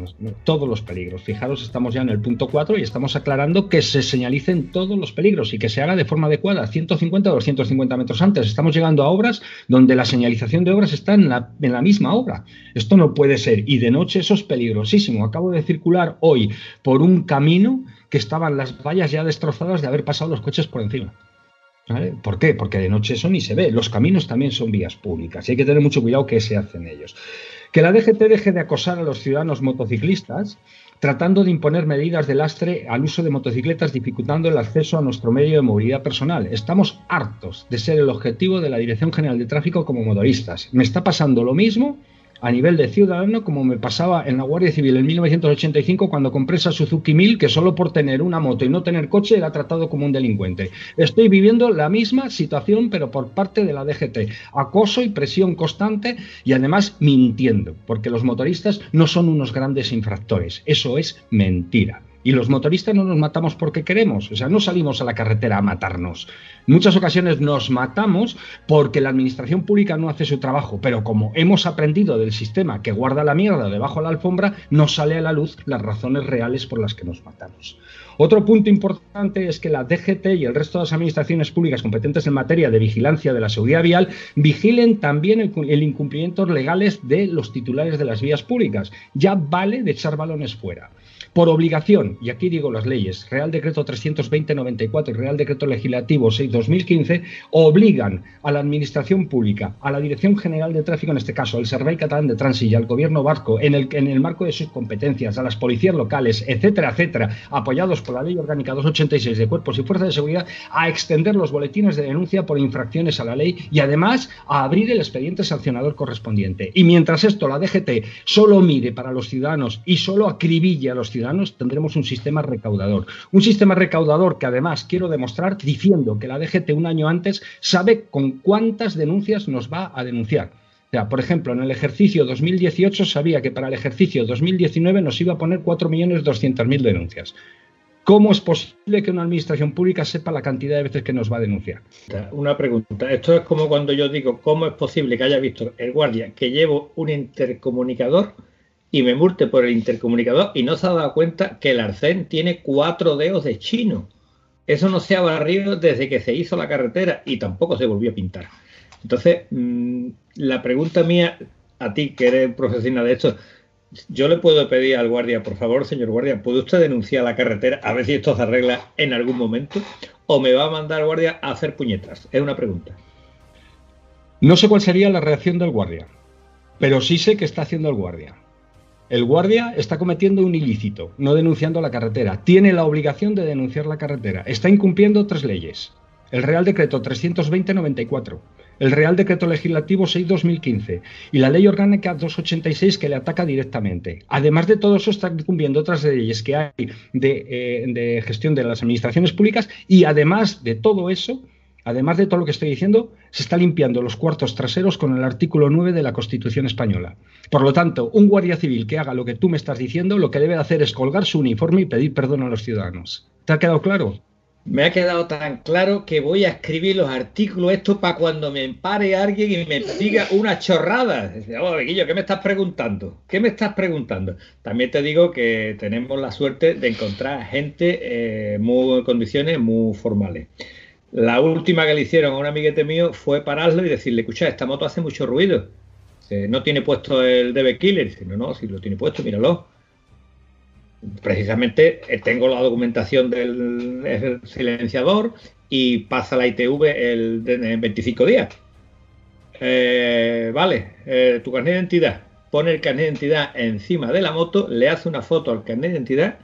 Todos los peligros. Fijaros, estamos ya en el punto 4 y estamos aclarando que se señalicen todos los peligros y que se haga de forma adecuada, 150 o 250 metros antes. Estamos llegando a obras donde la señalización de obras está en la, en la misma obra. Esto no puede ser. Y de noche eso es peligrosísimo. Acabo de circular hoy por un camino que estaban las vallas ya destrozadas de haber pasado los coches por encima. ¿Por qué? Porque de noche eso ni se ve. Los caminos también son vías públicas y hay que tener mucho cuidado qué se hacen ellos. Que la DGT deje de acosar a los ciudadanos motociclistas tratando de imponer medidas de lastre al uso de motocicletas dificultando el acceso a nuestro medio de movilidad personal. Estamos hartos de ser el objetivo de la Dirección General de Tráfico como motoristas. Me está pasando lo mismo a nivel de ciudadano, como me pasaba en la Guardia Civil en 1985 cuando compré esa Suzuki 1000, que solo por tener una moto y no tener coche era tratado como un delincuente. Estoy viviendo la misma situación, pero por parte de la DGT. Acoso y presión constante y además mintiendo, porque los motoristas no son unos grandes infractores. Eso es mentira. Y los motoristas no nos matamos porque queremos, o sea, no salimos a la carretera a matarnos. Muchas ocasiones nos matamos porque la administración pública no hace su trabajo, pero como hemos aprendido del sistema que guarda la mierda debajo de la alfombra, nos sale a la luz las razones reales por las que nos matamos. Otro punto importante es que la DGT y el resto de las administraciones públicas competentes en materia de vigilancia de la seguridad vial vigilen también el, incumplimiento legales de los titulares de las vías públicas. Ya vale de echar balones fuera por obligación, y aquí digo las leyes, Real Decreto 320-94 y Real Decreto Legislativo 6-2015, obligan a la Administración Pública, a la Dirección General de Tráfico, en este caso, al Servei Catalán de Tránsito y al Gobierno Vasco, en el, en el marco de sus competencias, a las policías locales, etcétera, etcétera, apoyados la Ley Orgánica 286 de Cuerpos y Fuerzas de Seguridad, a extender los boletines de denuncia por infracciones a la ley y además a abrir el expediente sancionador correspondiente. Y mientras esto, la DGT solo mide para los ciudadanos y solo acribilla a los ciudadanos tendremos un sistema recaudador. Un sistema recaudador que además quiero demostrar diciendo que la DGT un año antes sabe con cuántas denuncias nos va a denunciar. O sea, por ejemplo, en el ejercicio 2018 sabía que para el ejercicio 2019 nos iba a poner 4.200.000 denuncias. ¿Cómo es posible que una administración pública sepa la cantidad de veces que nos va a denunciar?
Una pregunta. Esto es como cuando yo digo, ¿cómo es posible que haya visto el guardia que llevo un intercomunicador y me multe por el intercomunicador y no se ha dado cuenta que el arcén tiene cuatro dedos de chino. Eso no se ha barrido desde que se hizo la carretera y tampoco se volvió a pintar. Entonces, mm, la pregunta mía a ti, que eres profesional de esto, yo le puedo pedir al guardia, por favor, señor guardia, ¿puede usted denunciar la carretera a ver si esto se arregla en algún momento? ¿O me va a mandar guardia a hacer puñetas? Es una pregunta.
No sé cuál sería la reacción del guardia, pero sí sé que está haciendo el guardia. El guardia está cometiendo un ilícito, no denunciando la carretera. Tiene la obligación de denunciar la carretera. Está incumpliendo tres leyes. El Real Decreto 320-94, el Real Decreto Legislativo 6-2015 y la Ley Orgánica 286 que le ataca directamente. Además de todo eso, están cumpliendo otras leyes que hay de, eh, de gestión de las administraciones públicas y además de todo eso, además de todo lo que estoy diciendo, se está limpiando los cuartos traseros con el artículo 9 de la Constitución española. Por lo tanto, un guardia civil que haga lo que tú me estás diciendo, lo que debe hacer es colgar su uniforme y pedir perdón a los ciudadanos. ¿Te ha quedado claro?
Me ha quedado tan claro que voy a escribir los artículos estos para cuando me pare alguien y me diga una chorrada. Oh, ¿qué me estás preguntando? ¿Qué me estás preguntando? También te digo que tenemos la suerte de encontrar gente eh, muy en condiciones muy formales. La última que le hicieron a un amiguete mío fue pararlo y decirle, escucha, esta moto hace mucho ruido. no tiene puesto el DB Killer. Dice, no, no, si lo tiene puesto, míralo. Precisamente eh, tengo la documentación del silenciador y pasa la ITV el, en 25 días. Eh, vale, eh, tu carnet de identidad. Pone el carnet de identidad encima de la moto, le hace una foto al carnet de identidad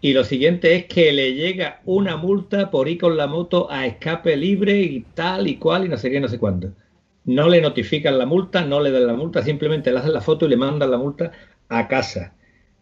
y lo siguiente es que le llega una multa por ir con la moto a escape libre y tal y cual y no sé qué, no sé cuándo. No le notifican la multa, no le dan la multa, simplemente le hacen la foto y le mandan la multa a casa.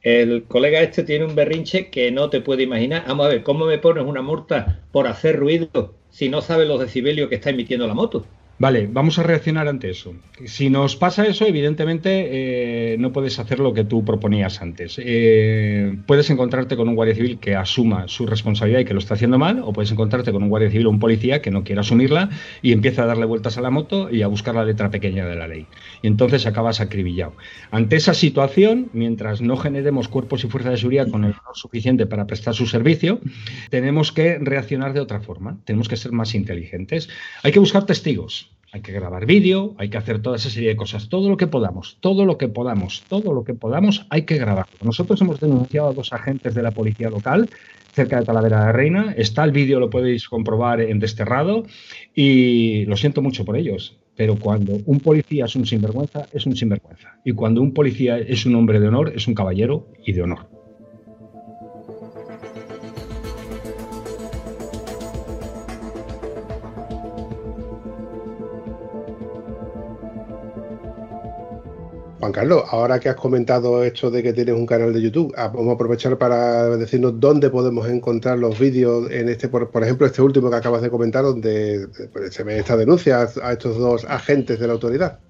El colega este tiene un berrinche que no te puede imaginar. Vamos a ver, ¿cómo me pones una multa por hacer ruido si no sabes los decibelios que está emitiendo la moto?
Vale, vamos a reaccionar ante eso. Si nos pasa eso, evidentemente eh, no puedes hacer lo que tú proponías antes. Eh, puedes encontrarte con un guardia civil que asuma su responsabilidad y que lo está haciendo mal, o puedes encontrarte con un guardia civil o un policía que no quiera asumirla y empieza a darle vueltas a la moto y a buscar la letra pequeña de la ley. Y entonces acabas acribillado. Ante esa situación, mientras no generemos cuerpos y fuerzas de seguridad con el valor suficiente para prestar su servicio, tenemos que reaccionar de otra forma. Tenemos que ser más inteligentes. Hay que buscar testigos hay que grabar vídeo, hay que hacer toda esa serie de cosas, todo lo que podamos, todo lo que podamos, todo lo que podamos, hay que grabarlo. Nosotros hemos denunciado a dos agentes de la policía local cerca de Talavera de Reina, está el vídeo, lo podéis comprobar en Desterrado y lo siento mucho por ellos, pero cuando un policía es un sinvergüenza, es un sinvergüenza. Y cuando un policía es un hombre de honor, es un caballero y de honor.
Juan Carlos, ahora que has comentado esto de que tienes un canal de YouTube, ah, vamos a aprovechar para decirnos dónde podemos encontrar los vídeos en este, por, ejemplo, este último que acabas de comentar, donde pues, se ve esta denuncia a estos dos agentes de la autoridad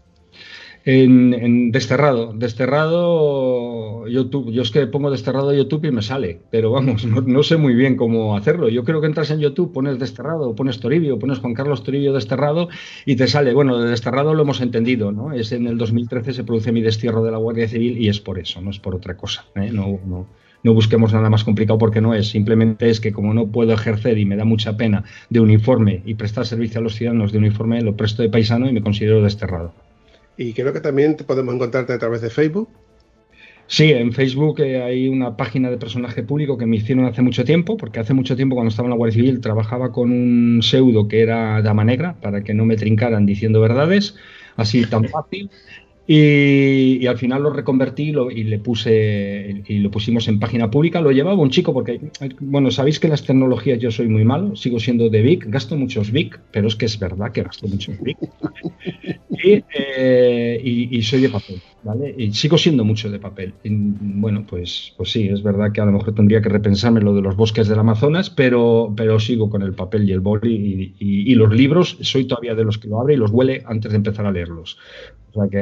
en, Desterrado. Desterrado YouTube. Yo es que pongo Desterrado YouTube y me sale, pero vamos, no, sé muy bien cómo hacerlo. Yo creo que entras en YouTube, pones Desterrado, pones Toribio, pones Juan Carlos Toribio Desterrado y te sale. Bueno, de Desterrado lo hemos entendido, ¿no? Es en el 2013 se produce mi destierro de la Guardia Civil y es por eso, no es por otra cosa. ¿eh? No, no, no busquemos nada más complicado porque no es. Simplemente es que como no puedo ejercer y me da mucha pena de uniforme y prestar servicio a los ciudadanos de uniforme, lo presto de paisano y me considero desterrado.
Y creo que también podemos encontrarte a través de Facebook.
Sí, en Facebook eh, hay una página de personaje público que me hicieron hace mucho tiempo, porque hace mucho tiempo cuando estaba en la Guardia Civil trabajaba con un pseudo que era Dama Negra, para que no me trincaran diciendo verdades, así tan fácil. Y, al final lo reconvertí y le puse y lo pusimos en página pública. Lo llevaba un chico porque, bueno, sabéis que las tecnologías yo soy muy malo, sigo siendo de Vic, gasto muchos Vic, pero es que es verdad que gasto muchos Vic. Eh, y, soy de papel, ¿vale? Y sigo siendo mucho de papel. bueno, pues, pues sí, es verdad que a lo mejor tendría que repensarme lo de los bosques del Amazonas, pero, pero sigo con el papel y el boli y, y los libros, soy todavía de los que lo abre y los huele antes de empezar a leerlos.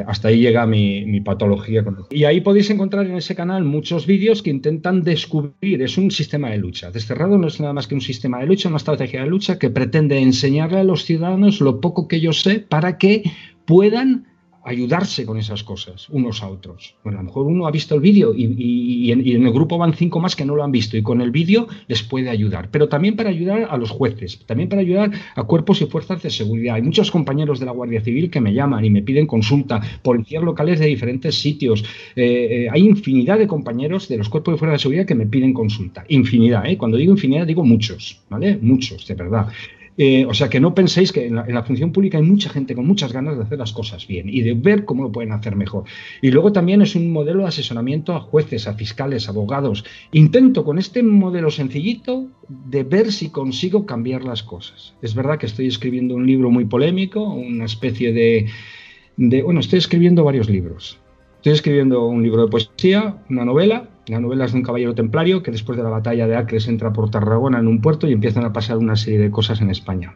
Hasta ahí llega mi, patología. Y ahí podéis encontrar en ese canal muchos vídeos que intentan descubrir, es un sistema de lucha. Desterrado no es nada más que un sistema de lucha, una estrategia de lucha que pretende enseñarle a los ciudadanos lo poco que yo sé para que puedan ayudarse con esas cosas unos a otros. Bueno, a lo mejor uno ha visto el vídeo y, en, el grupo van cinco más que no lo han visto y con el vídeo les puede ayudar, pero también para ayudar a los jueces, también para ayudar a cuerpos y fuerzas de seguridad. Hay muchos compañeros de la Guardia Civil que me llaman y me piden consulta, policías locales de diferentes sitios. Eh, eh, hay infinidad de compañeros de los cuerpos y fuerzas de seguridad que me piden consulta. Infinidad, ¿eh? Cuando digo infinidad digo muchos, ¿vale? Muchos, de verdad. Eh, o sea, que no penséis que en la, función pública hay mucha gente con muchas ganas de hacer las cosas bien y de ver cómo lo pueden hacer mejor. Y luego también es un modelo de asesoramiento a jueces, a fiscales, abogados. Intento con este modelo sencillito de ver si consigo cambiar las cosas. Es verdad que estoy escribiendo un libro muy polémico, una especie de, de bueno, estoy escribiendo varios libros. Estoy escribiendo un libro de poesía, una novela, la novela es de un caballero templario que después de la batalla de Acres entra por Tarragona en un puerto y empiezan a pasar una serie de cosas en España.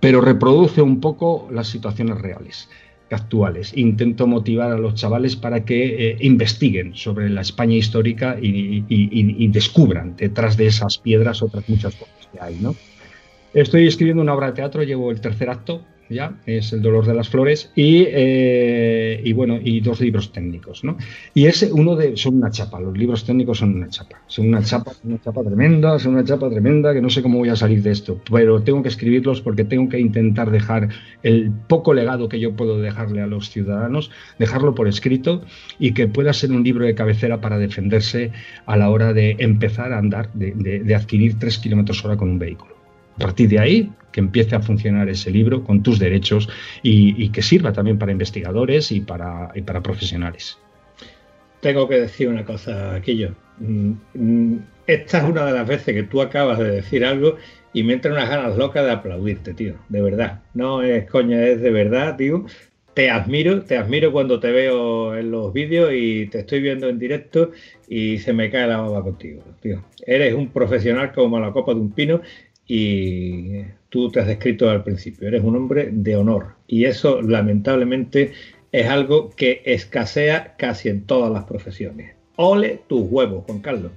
Pero reproduce un poco las situaciones reales, actuales. Intento motivar a los chavales para que eh, investiguen sobre la España histórica y, descubran detrás de esas piedras otras muchas cosas que hay. ¿no? Estoy escribiendo una obra de teatro, llevo el tercer acto, ya, es El dolor de las flores, y, eh, y, bueno, y dos libros técnicos, ¿no? Y ese, uno de, son una chapa, los libros técnicos son una chapa, son una chapa, una chapa tremenda, son una chapa tremenda, que no sé cómo voy a salir de esto, pero tengo que escribirlos porque tengo que intentar dejar el poco legado que yo puedo dejarle a los ciudadanos, dejarlo por escrito y que pueda ser un libro de cabecera para defenderse a la hora de empezar a andar, de, de adquirir tres kilómetros hora con un vehículo. A partir de ahí, que empiece a funcionar ese libro con tus derechos y, que sirva también para investigadores y para, para profesionales.
Tengo que decir una cosa, Aquillo. Mm, mm, esta es una de las veces que tú acabas de decir algo y me entran unas ganas locas de aplaudirte, tío. De verdad. No es coña, es de verdad, tío. Te admiro, te admiro cuando te veo en los vídeos y te estoy viendo en directo y se me cae la baba contigo, tío. Eres un profesional como la copa de un pino y tú te has descrito al principio, eres un hombre de honor y eso lamentablemente es algo que escasea casi en todas las profesiones. Ole tus huevos, Juan Carlos.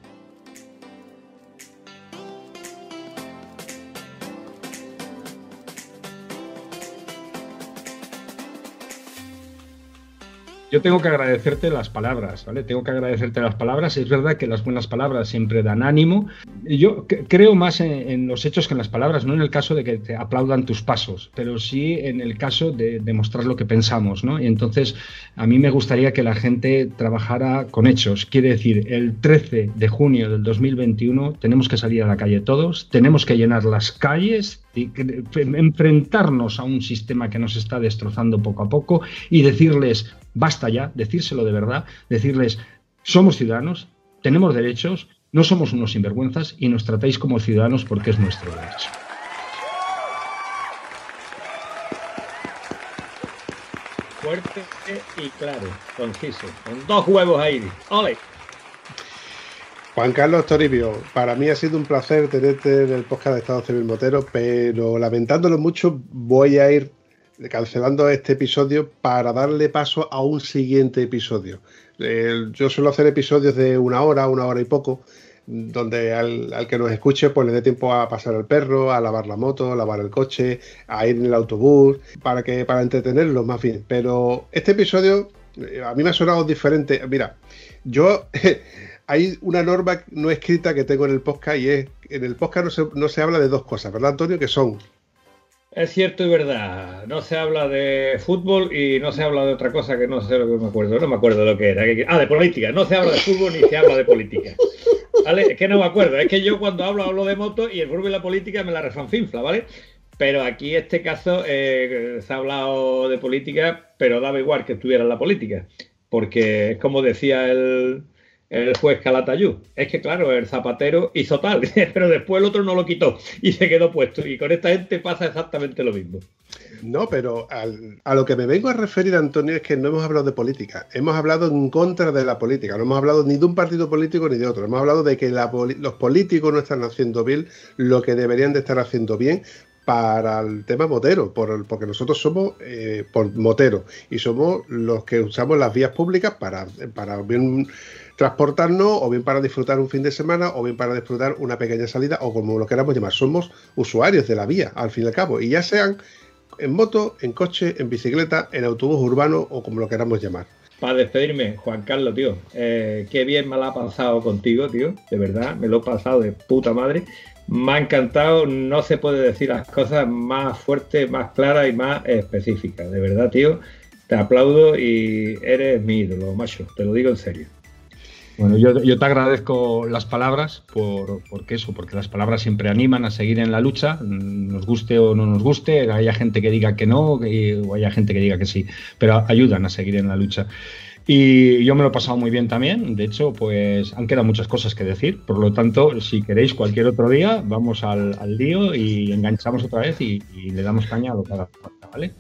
Yo tengo que agradecerte las palabras, ¿vale? Tengo que agradecerte las palabras. Es verdad que las buenas palabras siempre dan ánimo. Yo creo más en, los hechos que en las palabras, no en el caso de que te aplaudan tus pasos, pero sí en el caso de demostrar lo que pensamos, ¿no? Y entonces a mí me gustaría que la gente trabajara con hechos. Quiere decir, el 13 de junio del 2021 tenemos que salir a la calle todos, tenemos que llenar las calles, y enfrentarnos a un sistema que nos está destrozando poco a poco y decirles basta ya, decírselo de verdad, decirles, somos ciudadanos, tenemos derechos, no somos unos sinvergüenzas y nos tratáis como ciudadanos porque es nuestro derecho.
Fuerte y claro, conciso, con dos huevos ahí. ¡Ole!
Juan Carlos Toribio, para mí ha sido un placer tenerte en el podcast de Estado Civil Motero, pero lamentándolo mucho, voy a ir cancelando este episodio para darle paso a un siguiente episodio. yo suelo hacer episodios de una hora, una hora y poco, donde al, que nos escuche pues le dé tiempo a pasar el perro, a lavar la moto, a lavar el coche, a ir en el autobús, para que para entretenerlo más bien. Pero este episodio eh, a mí me ha sonado diferente. Mira, yo hay una norma no escrita que tengo en el podcast y es en el podcast no se, no se habla de dos cosas, ¿verdad, Antonio? Que son
es cierto y verdad. No se habla de fútbol y no se habla de otra cosa que no sé lo que me acuerdo. No me acuerdo lo que era. Ah, de política. No se habla de fútbol ni se habla de política. ¿Vale? Es que no me acuerdo. Es que yo cuando hablo hablo de moto y el fútbol y la política me la refanfinfla, ¿vale? Pero aquí en este caso eh, se ha hablado de política, pero daba igual que estuviera en la política. Porque es como decía el, el juez Calatayud. Es que, claro, el zapatero hizo tal, pero después el otro no lo quitó y se quedó puesto. Y con esta gente pasa exactamente lo mismo.
No, pero a lo que me vengo a referir, Antonio, es que no hemos hablado de política. Hemos hablado en contra de la política. No hemos hablado ni de un partido político ni de otro. Hemos hablado de que los políticos no están haciendo bien lo que deberían de estar haciendo bien para el tema motero, por porque nosotros somos eh, por motero y somos los que usamos las vías públicas para, para bien transportarnos o bien para disfrutar un fin de semana o bien para disfrutar una pequeña salida o como lo queramos llamar. Somos usuarios de la vía, al fin y al cabo, y ya sean en moto, en coche, en bicicleta, en autobús urbano o como lo queramos llamar.
Para despedirme, Juan Carlos, tío, eh, qué bien me lo ha pasado contigo, tío, de verdad, me lo he pasado de puta madre. Me ha encantado, no se puede decir las cosas más fuertes, más claras y más específicas. De verdad, tío, te aplaudo y eres mi ídolo, macho, te lo digo en serio.
Bueno, yo, te agradezco las palabras por, porque eso, porque las palabras siempre animan a seguir en la lucha, mm, nos guste o no nos guste, haya gente que diga que no que- o haya gente que diga que sí, pero ayudan a seguir en la lucha. Y yo me lo he pasado muy bien también. De hecho, pues han quedado muchas cosas que decir. Por lo tanto, si queréis cualquier otro día, vamos al, al lío y enganchamos otra vez y, y le damos caña a lo que ¿vale?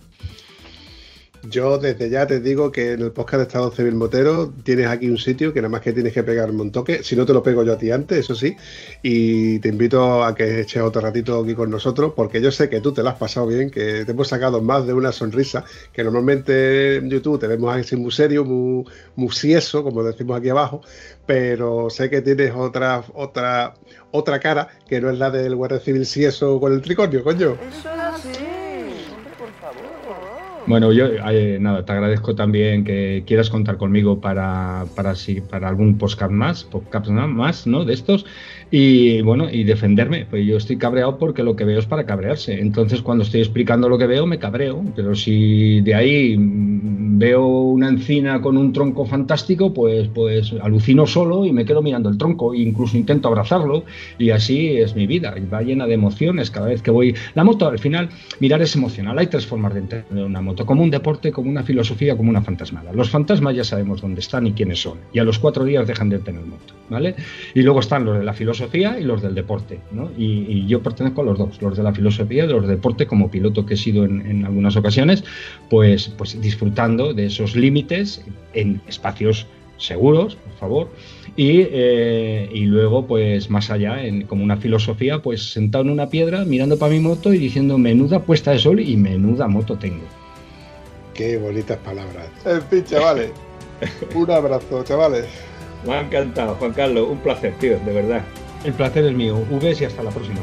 Yo desde ya te digo que en el podcast de Estado Civil Motero tienes aquí un sitio que nada más que tienes que pegarme un toque. Si no te lo pego yo a ti antes, eso sí. Y te invito a que eches otro ratito aquí con nosotros, porque yo sé que tú te lo has pasado bien, que te hemos sacado más de una sonrisa, que normalmente en YouTube te vemos así muy serio, muy, muy como decimos aquí abajo, pero sé que tienes otra, otra, otra cara que no es la del guardia civil sieso con el tricornio, coño.
Bueno, yo eh, nada, te agradezco también que quieras contar conmigo para, para, si- para algún podcast más, podcast más, ¿no? De estos. Y bueno, y defenderme. Pues yo estoy cabreado porque lo que veo es para cabrearse. Entonces, cuando estoy explicando lo que veo, me cabreo. Pero si de ahí mm, veo una encina con un tronco fantástico, pues, pues alucino solo y me quedo mirando el tronco. E incluso intento abrazarlo. Y así es mi vida. Va llena de emociones cada vez que voy. La moto, al final, mirar es emocional. Hay tres formas de entender una moto: como un deporte, como una filosofía, como una fantasmada. Los fantasmas ya sabemos dónde están y quiénes son. Y a los cuatro días dejan de tener moto, ¿vale? Y luego están los de la filosofía y los del deporte, ¿no? Y, y yo pertenezco a los dos, los de la filosofía y los del deporte, como piloto que he sido en, en algunas ocasiones, pues, pues disfrutando de esos límites en espacios seguros, por favor, y, eh, y luego, pues más allá, en, como una filosofía, pues sentado en una piedra, mirando para mi moto y diciendo menuda puesta de sol y menuda moto tengo.
Qué bonitas palabras. En fin, chavales. Un abrazo, chavales.
Me ha encantado, Juan Carlos. Un placer, tío, de verdad.
El placer es mío. Vs y hasta la próxima.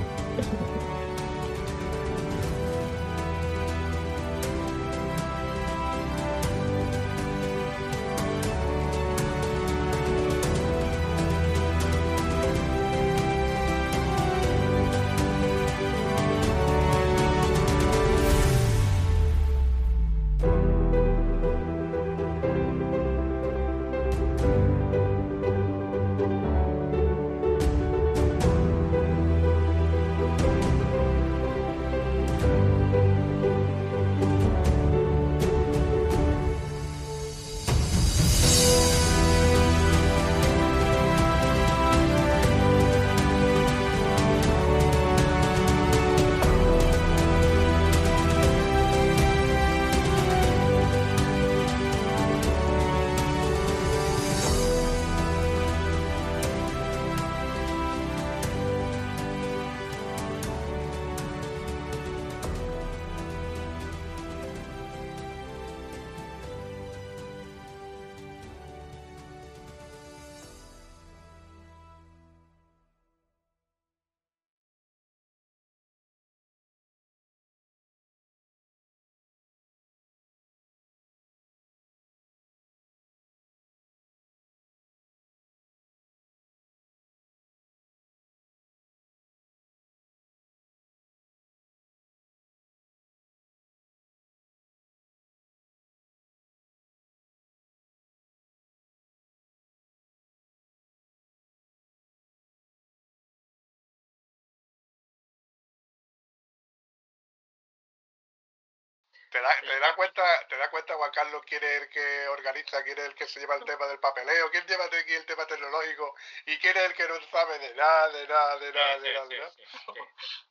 ¿Te da, te da cuenta, te da cuenta, Juan Carlos, quién es el que organiza, quién es el que se lleva el tema del papeleo, quién lleva aquí el tema tecnológico y quién es el que no sabe de nada, de nada, de nada, de nada, de nada?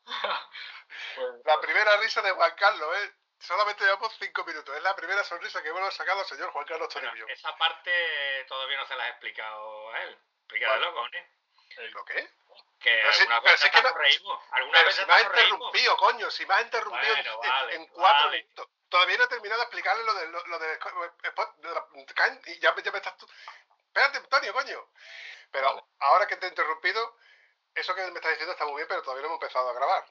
La primera risa de Juan Carlos, ¿eh? Solamente llevamos cinco minutos. Es la primera sonrisa que hemos sacado al señor Juan Carlos Toribio.
esa parte todavía no se la has explicado a él. Explícalo, cojones.
¿Lo qué?
Que
Pero si-
alguna vez
si es que
nos
no-
reímos. Alguna
Pero
vez
si me has interrumpido, coño, si me has interrumpido en-
Bueno,
en,
vale,
en cuatro
vale.
minutos. Todavía no he terminado de explicarle lo de lo, lo de, y ya, ya me estás tú. Espérate, Antonio, coño. Pero
Vale.
ahora que te he interrumpido, eso que me estás diciendo está muy bien, pero todavía no hemos empezado a grabar.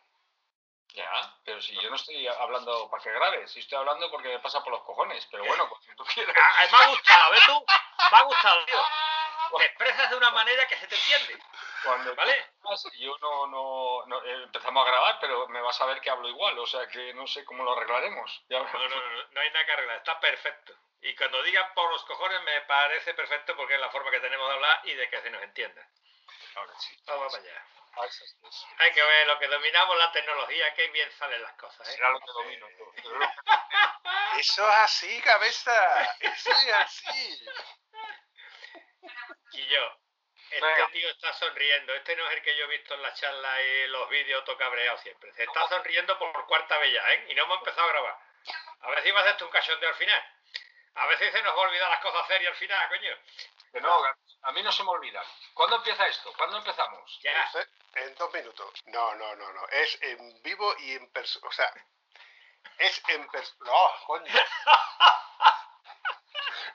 Ya, pero si yo no estoy hablando para que grabes, si estoy hablando porque me pasa por los cojones, pero bueno, pues si tú quieres.
Ah, me ha gustado, ¿ves tú? Me ha gustado, tío.
Te expresas de una manera que se te entiende.
Cuando
¿Vale?
yo no, no, no- eh, empezamos a grabar, pero me vas a ver que hablo igual, o sea que no sé cómo lo arreglaremos. Ya
No, no, no, no hay nada que arreglar, está perfecto. Y cuando digan por los cojones me parece perfecto porque es la forma que tenemos de hablar y de que se nos entienda.
Ahora sí.
Vamos para allá.
Ah.
Hay que ver lo que dominamos la tecnología, qué bien salen las cosas, ¿eh?
Será lo que domino yo.
Eso es así, cabeza. Eso es así.
Y yo, este
Venga.
tío está sonriendo. Este no es el que yo he visto en las charlas y los vídeos tocabreado siempre. Se está sonriendo por cuarta vez ya, ¿eh? Y no hemos empezado a grabar. A ver si va a hacer un cachondeo al final. A veces se nos va a olvidar las cosas serias al final, coño.
que no, a mí no se me olvida. ¿Cuándo empieza esto? ¿Cuándo empezamos?
Ya.
En dos minutos. No, no, no, no. Es en vivo y en persona. O sea, es en persona. No, coño.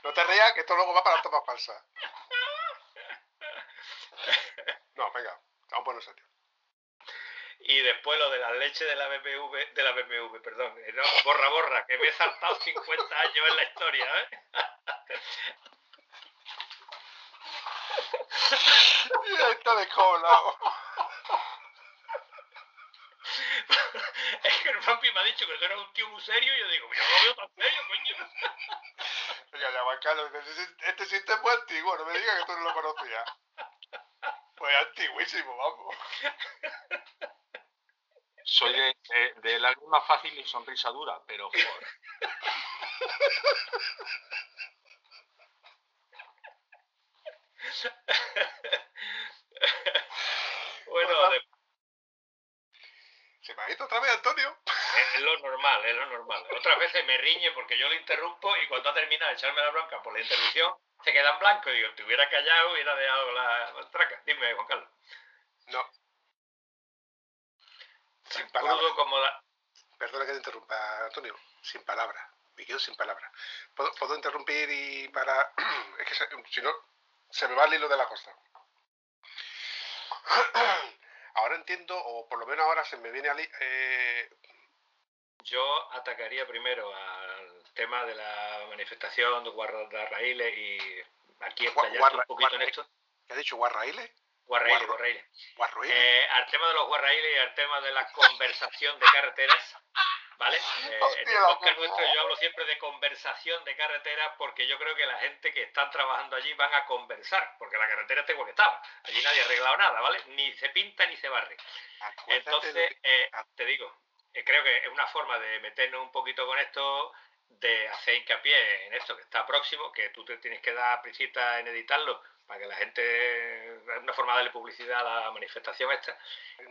No te rías, que esto luego va para tomas falsas. No, venga, vamos a ponernos serio.
Y después lo de la leche de la BMW, de la BMW, perdón, eh, no, borra, borra, que me he saltado 50 años en la historia, ¿eh?
Y ahí está descoblado.
Es que el papi me ha dicho que tú eras un tío muy serio y yo digo, yo no veo tan serio, coño.
Oiga, ya, Carlos, este, este sistema es muy antiguo, no me digas que tú no lo conocías. Pues antiguísimo, vamos.
Soy de, de, de lágrima fácil y sonrisa dura, pero joder.
Bueno, de-
¿Se me ha ido otra vez, Antonio?
es lo normal, es lo normal. Otras veces me riñe porque yo lo interrumpo y cuando ha terminado de echarme la bronca por la interrupción, se queda en blanco. Digo, te hubiera callado, hubiera dejado la, la traca. Dime, Juan Carlos.
No. Sin palabras.
como la...
Perdona que te interrumpa, Antonio. Sin palabras. Me quedo sin palabras. ¿Puedo, puedo interrumpir y para.? es que si no, se me va el hilo de la cosa. ahora entiendo, o por lo menos ahora se me viene a. li- Eh,
Yo atacaría primero al tema de la manifestación de guardarraíles y aquí explayarte un poquito en esto.
¿Qué has dicho? ¿Guarraíles?
Guarraíles, guarraíles. Eh, al tema de los guarraíles y al tema de la conversación de carreteras, ¿vale? Eh, en el podcast nuestro yo hablo siempre de conversación de carreteras porque yo creo que la gente que están trabajando allí van a conversar, porque la carretera está igual que estaba. Allí nadie ha arreglado nada, ¿vale? Ni se pinta ni se barre. Entonces, eh, te digo, eh, creo que es una forma de meternos un poquito con esto, de hacer hincapié en esto que está próximo, que tú te tienes que dar prisita en editarlo para que la gente, una forma de darle publicidad a la manifestación esta.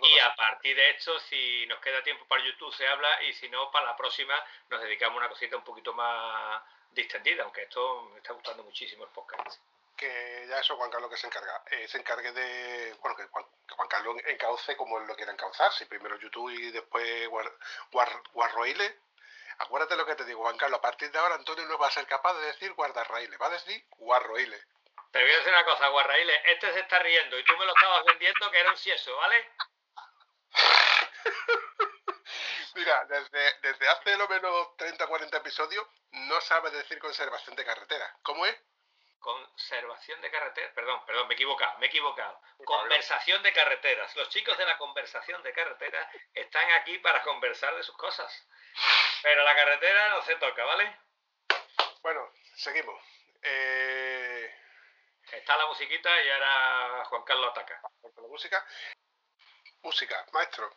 Y a partir de esto, si nos queda tiempo para YouTube, se habla, y si no, para la próxima nos dedicamos a una cosita un poquito más distendida, aunque esto me está gustando muchísimo el podcast.
que ya eso Juan Carlos que se encarga. Eh, se encargue de. Bueno, que Juan, que Juan Carlos encauce como él lo quiera encauzar. Si primero YouTube y después Guar, Guar- Guarroíles. Acuérdate lo que te digo, Juan Carlos. A partir de ahora, Antonio no va a ser capaz de decir guardarraíles. Va a decir guarroíles.
Te voy a decir una cosa, Guarraíles, este se está riendo y tú me lo estabas vendiendo que era un sieso, ¿vale?
Mira, desde, desde hace lo menos 30 o 40 episodios no sabe decir conservación de carretera. ¿Cómo es?
Conservación de carreteras, perdón, perdón, me he equivocado, me he equivocado. Conversación de carreteras. Los chicos de la conversación de carreteras están aquí para conversar de sus cosas. Pero la carretera no se toca, ¿vale?
Bueno, seguimos. Eh,
Está la musiquita y ahora Juan Carlos ataca.
la música. Música, maestro.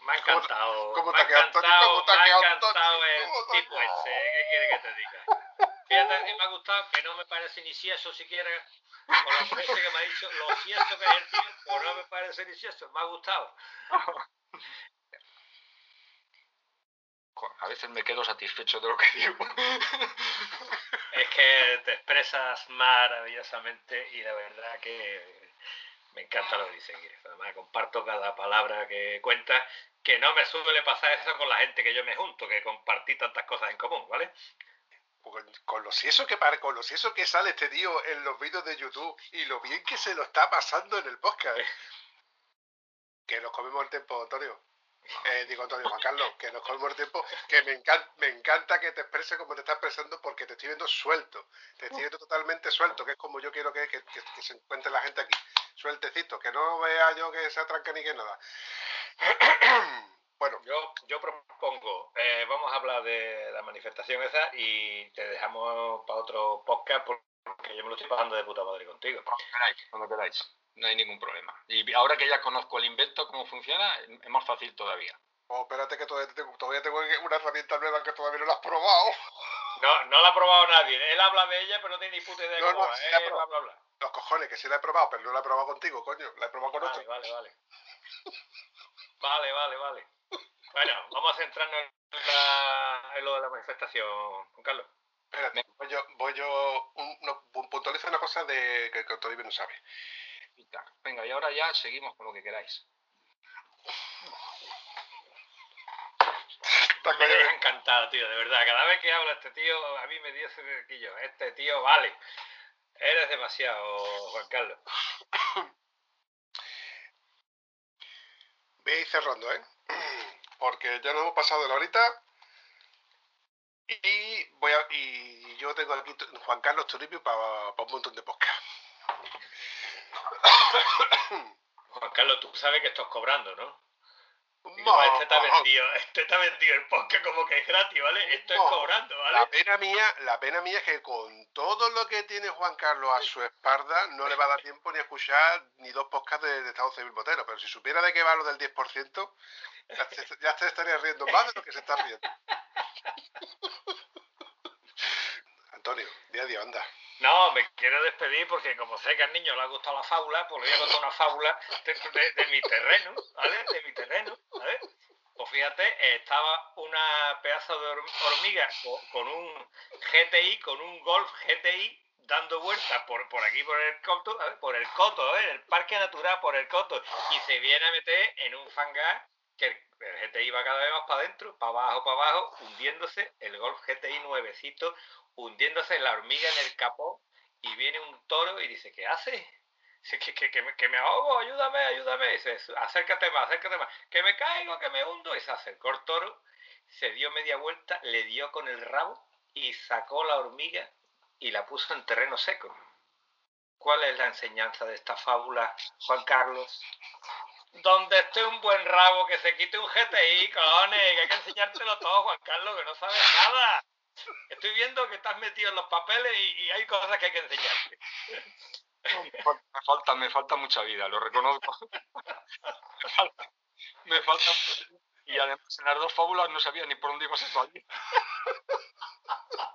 Me ha
¿Cómo te-
encantado,
cómo
me
te
ha me ha encantado el
¿Cómo te ha
tipo ese. ¿Qué quiere que te diga? Fíjate que me ha gustado, que no me parece ni siquiera, con las veces que me ha dicho, lo cierto que es el tío, pues no me parece ni me ha gustado.
A veces me quedo satisfecho de lo que digo.
Es que te expresas maravillosamente y la verdad que me encanta lo que dices, Guire. Además, comparto cada palabra que cuentas, que no me suele pasar eso con la gente que yo me junto, que compartí tantas cosas en común, ¿vale?
Con, con lo sieso que para, con lo sieso que sale este tío en los vídeos de YouTube y lo bien que se lo está pasando en el podcast. Que nos comemos el tiempo, Antonio. Eh, digo, Antonio Juan Carlos, que nos colmo el tiempo, que me encanta, me encanta que te expreses como te estás expresando porque te estoy viendo suelto, te estoy viendo totalmente suelto, que es como yo quiero que, que- que- que se encuentre la gente aquí, sueltecito, que no vea yo que se atranca ni que nada. bueno,
Yo, yo propongo, eh, vamos a hablar de la manifestación esa y te dejamos para otro podcast porque yo me lo estoy pasando de puta madre contigo.
Cuando queráis, cuando queráis. No hay ningún problema. Y ahora que ya conozco el invento, cómo funciona, es más fácil todavía.
oh, espérate que todavía tengo, todavía tengo una herramienta nueva que todavía no la has probado.
No, no la ha probado nadie. Él habla de ella, pero no tiene ni puta idea de
No,
cómo
no,
va. Eh,
probó.
bla, bla, bla.
Los cojones, que sí la he probado, pero no la he probado contigo, coño, la he probado con
Vale,
otro.
vale, vale. Vale, vale, vale. Bueno, vamos a centrarnos en, la- en lo de la manifestación, Juan Carlos.
Espérate, voy yo, voy yo un- no, pu- puntualizo una cosa de que, que Toribio no sabe.
Venga, y ahora ya seguimos con lo que queráis.
Me deja encantado, tío, de verdad. Cada vez que habla este tío, a mí me dio ese requillo. Este tío, vale. Eres demasiado, Juan Carlos.
Voy a ir cerrando, ¿eh? Porque ya nos hemos pasado de la horita. Y voy a, y yo tengo aquí Juan Carlos Toribio para un montón de podcast.
Juan Carlos, tú sabes que estás cobrando, ¿no?
No,
este te ha vendido, este te ha vendido el podcast como que es gratis, ¿vale? Esto
No,
es cobrando,
La
¿vale?
pena mía, la pena mía es que con todo lo que tiene Juan Carlos a su espalda, no le va a dar tiempo ni a escuchar ni dos podcasts de, de Estado Civil Botero. Pero si supiera de qué va lo del 10%, ya te, ya te estaría riendo más de lo que se está riendo. Antonio, día a día, anda.
No, me quiero despedir porque como sé que al niño le ha gustado la fábula, pues le voy a contar una fábula de, de- mi terreno, ¿vale? De mi terreno, ¿vale? Pues fíjate, estaba una pedazo de horm- hormiga co- con, un GTI, con un Golf GTI, dando vueltas por, por aquí, por el coto, ¿vale? por el coto, ¿eh? el parque natural, por el coto, y se viene a meter en un fangar que el, el GTI va cada vez más para adentro, para abajo, para abajo, hundiéndose, el Golf GTI nuevecito, hundiéndose la hormiga en el capó y viene un toro y dice, ¿qué hace? Dice, que, que, me, que ahogo, ayúdame, ayúdame. Dice, acércate más, acércate más. Que me caigo, que me hundo. Y se acercó el toro, se dio media vuelta, le dio con el rabo y sacó la hormiga y la puso en terreno seco. ¿Cuál es la enseñanza de esta fábula, Juan Carlos? Donde esté un buen rabo, que se quite un GTI, cojones, que hay que enseñártelo todo, Juan Carlos, que no sabes nada. Estoy viendo que estás metido en los papeles y, y hay cosas que hay que enseñarte.
Me falta, me falta mucha vida, lo reconozco. me falta, me falta- Y además en las dos fábulas no sabía ni por dónde ibas a salir.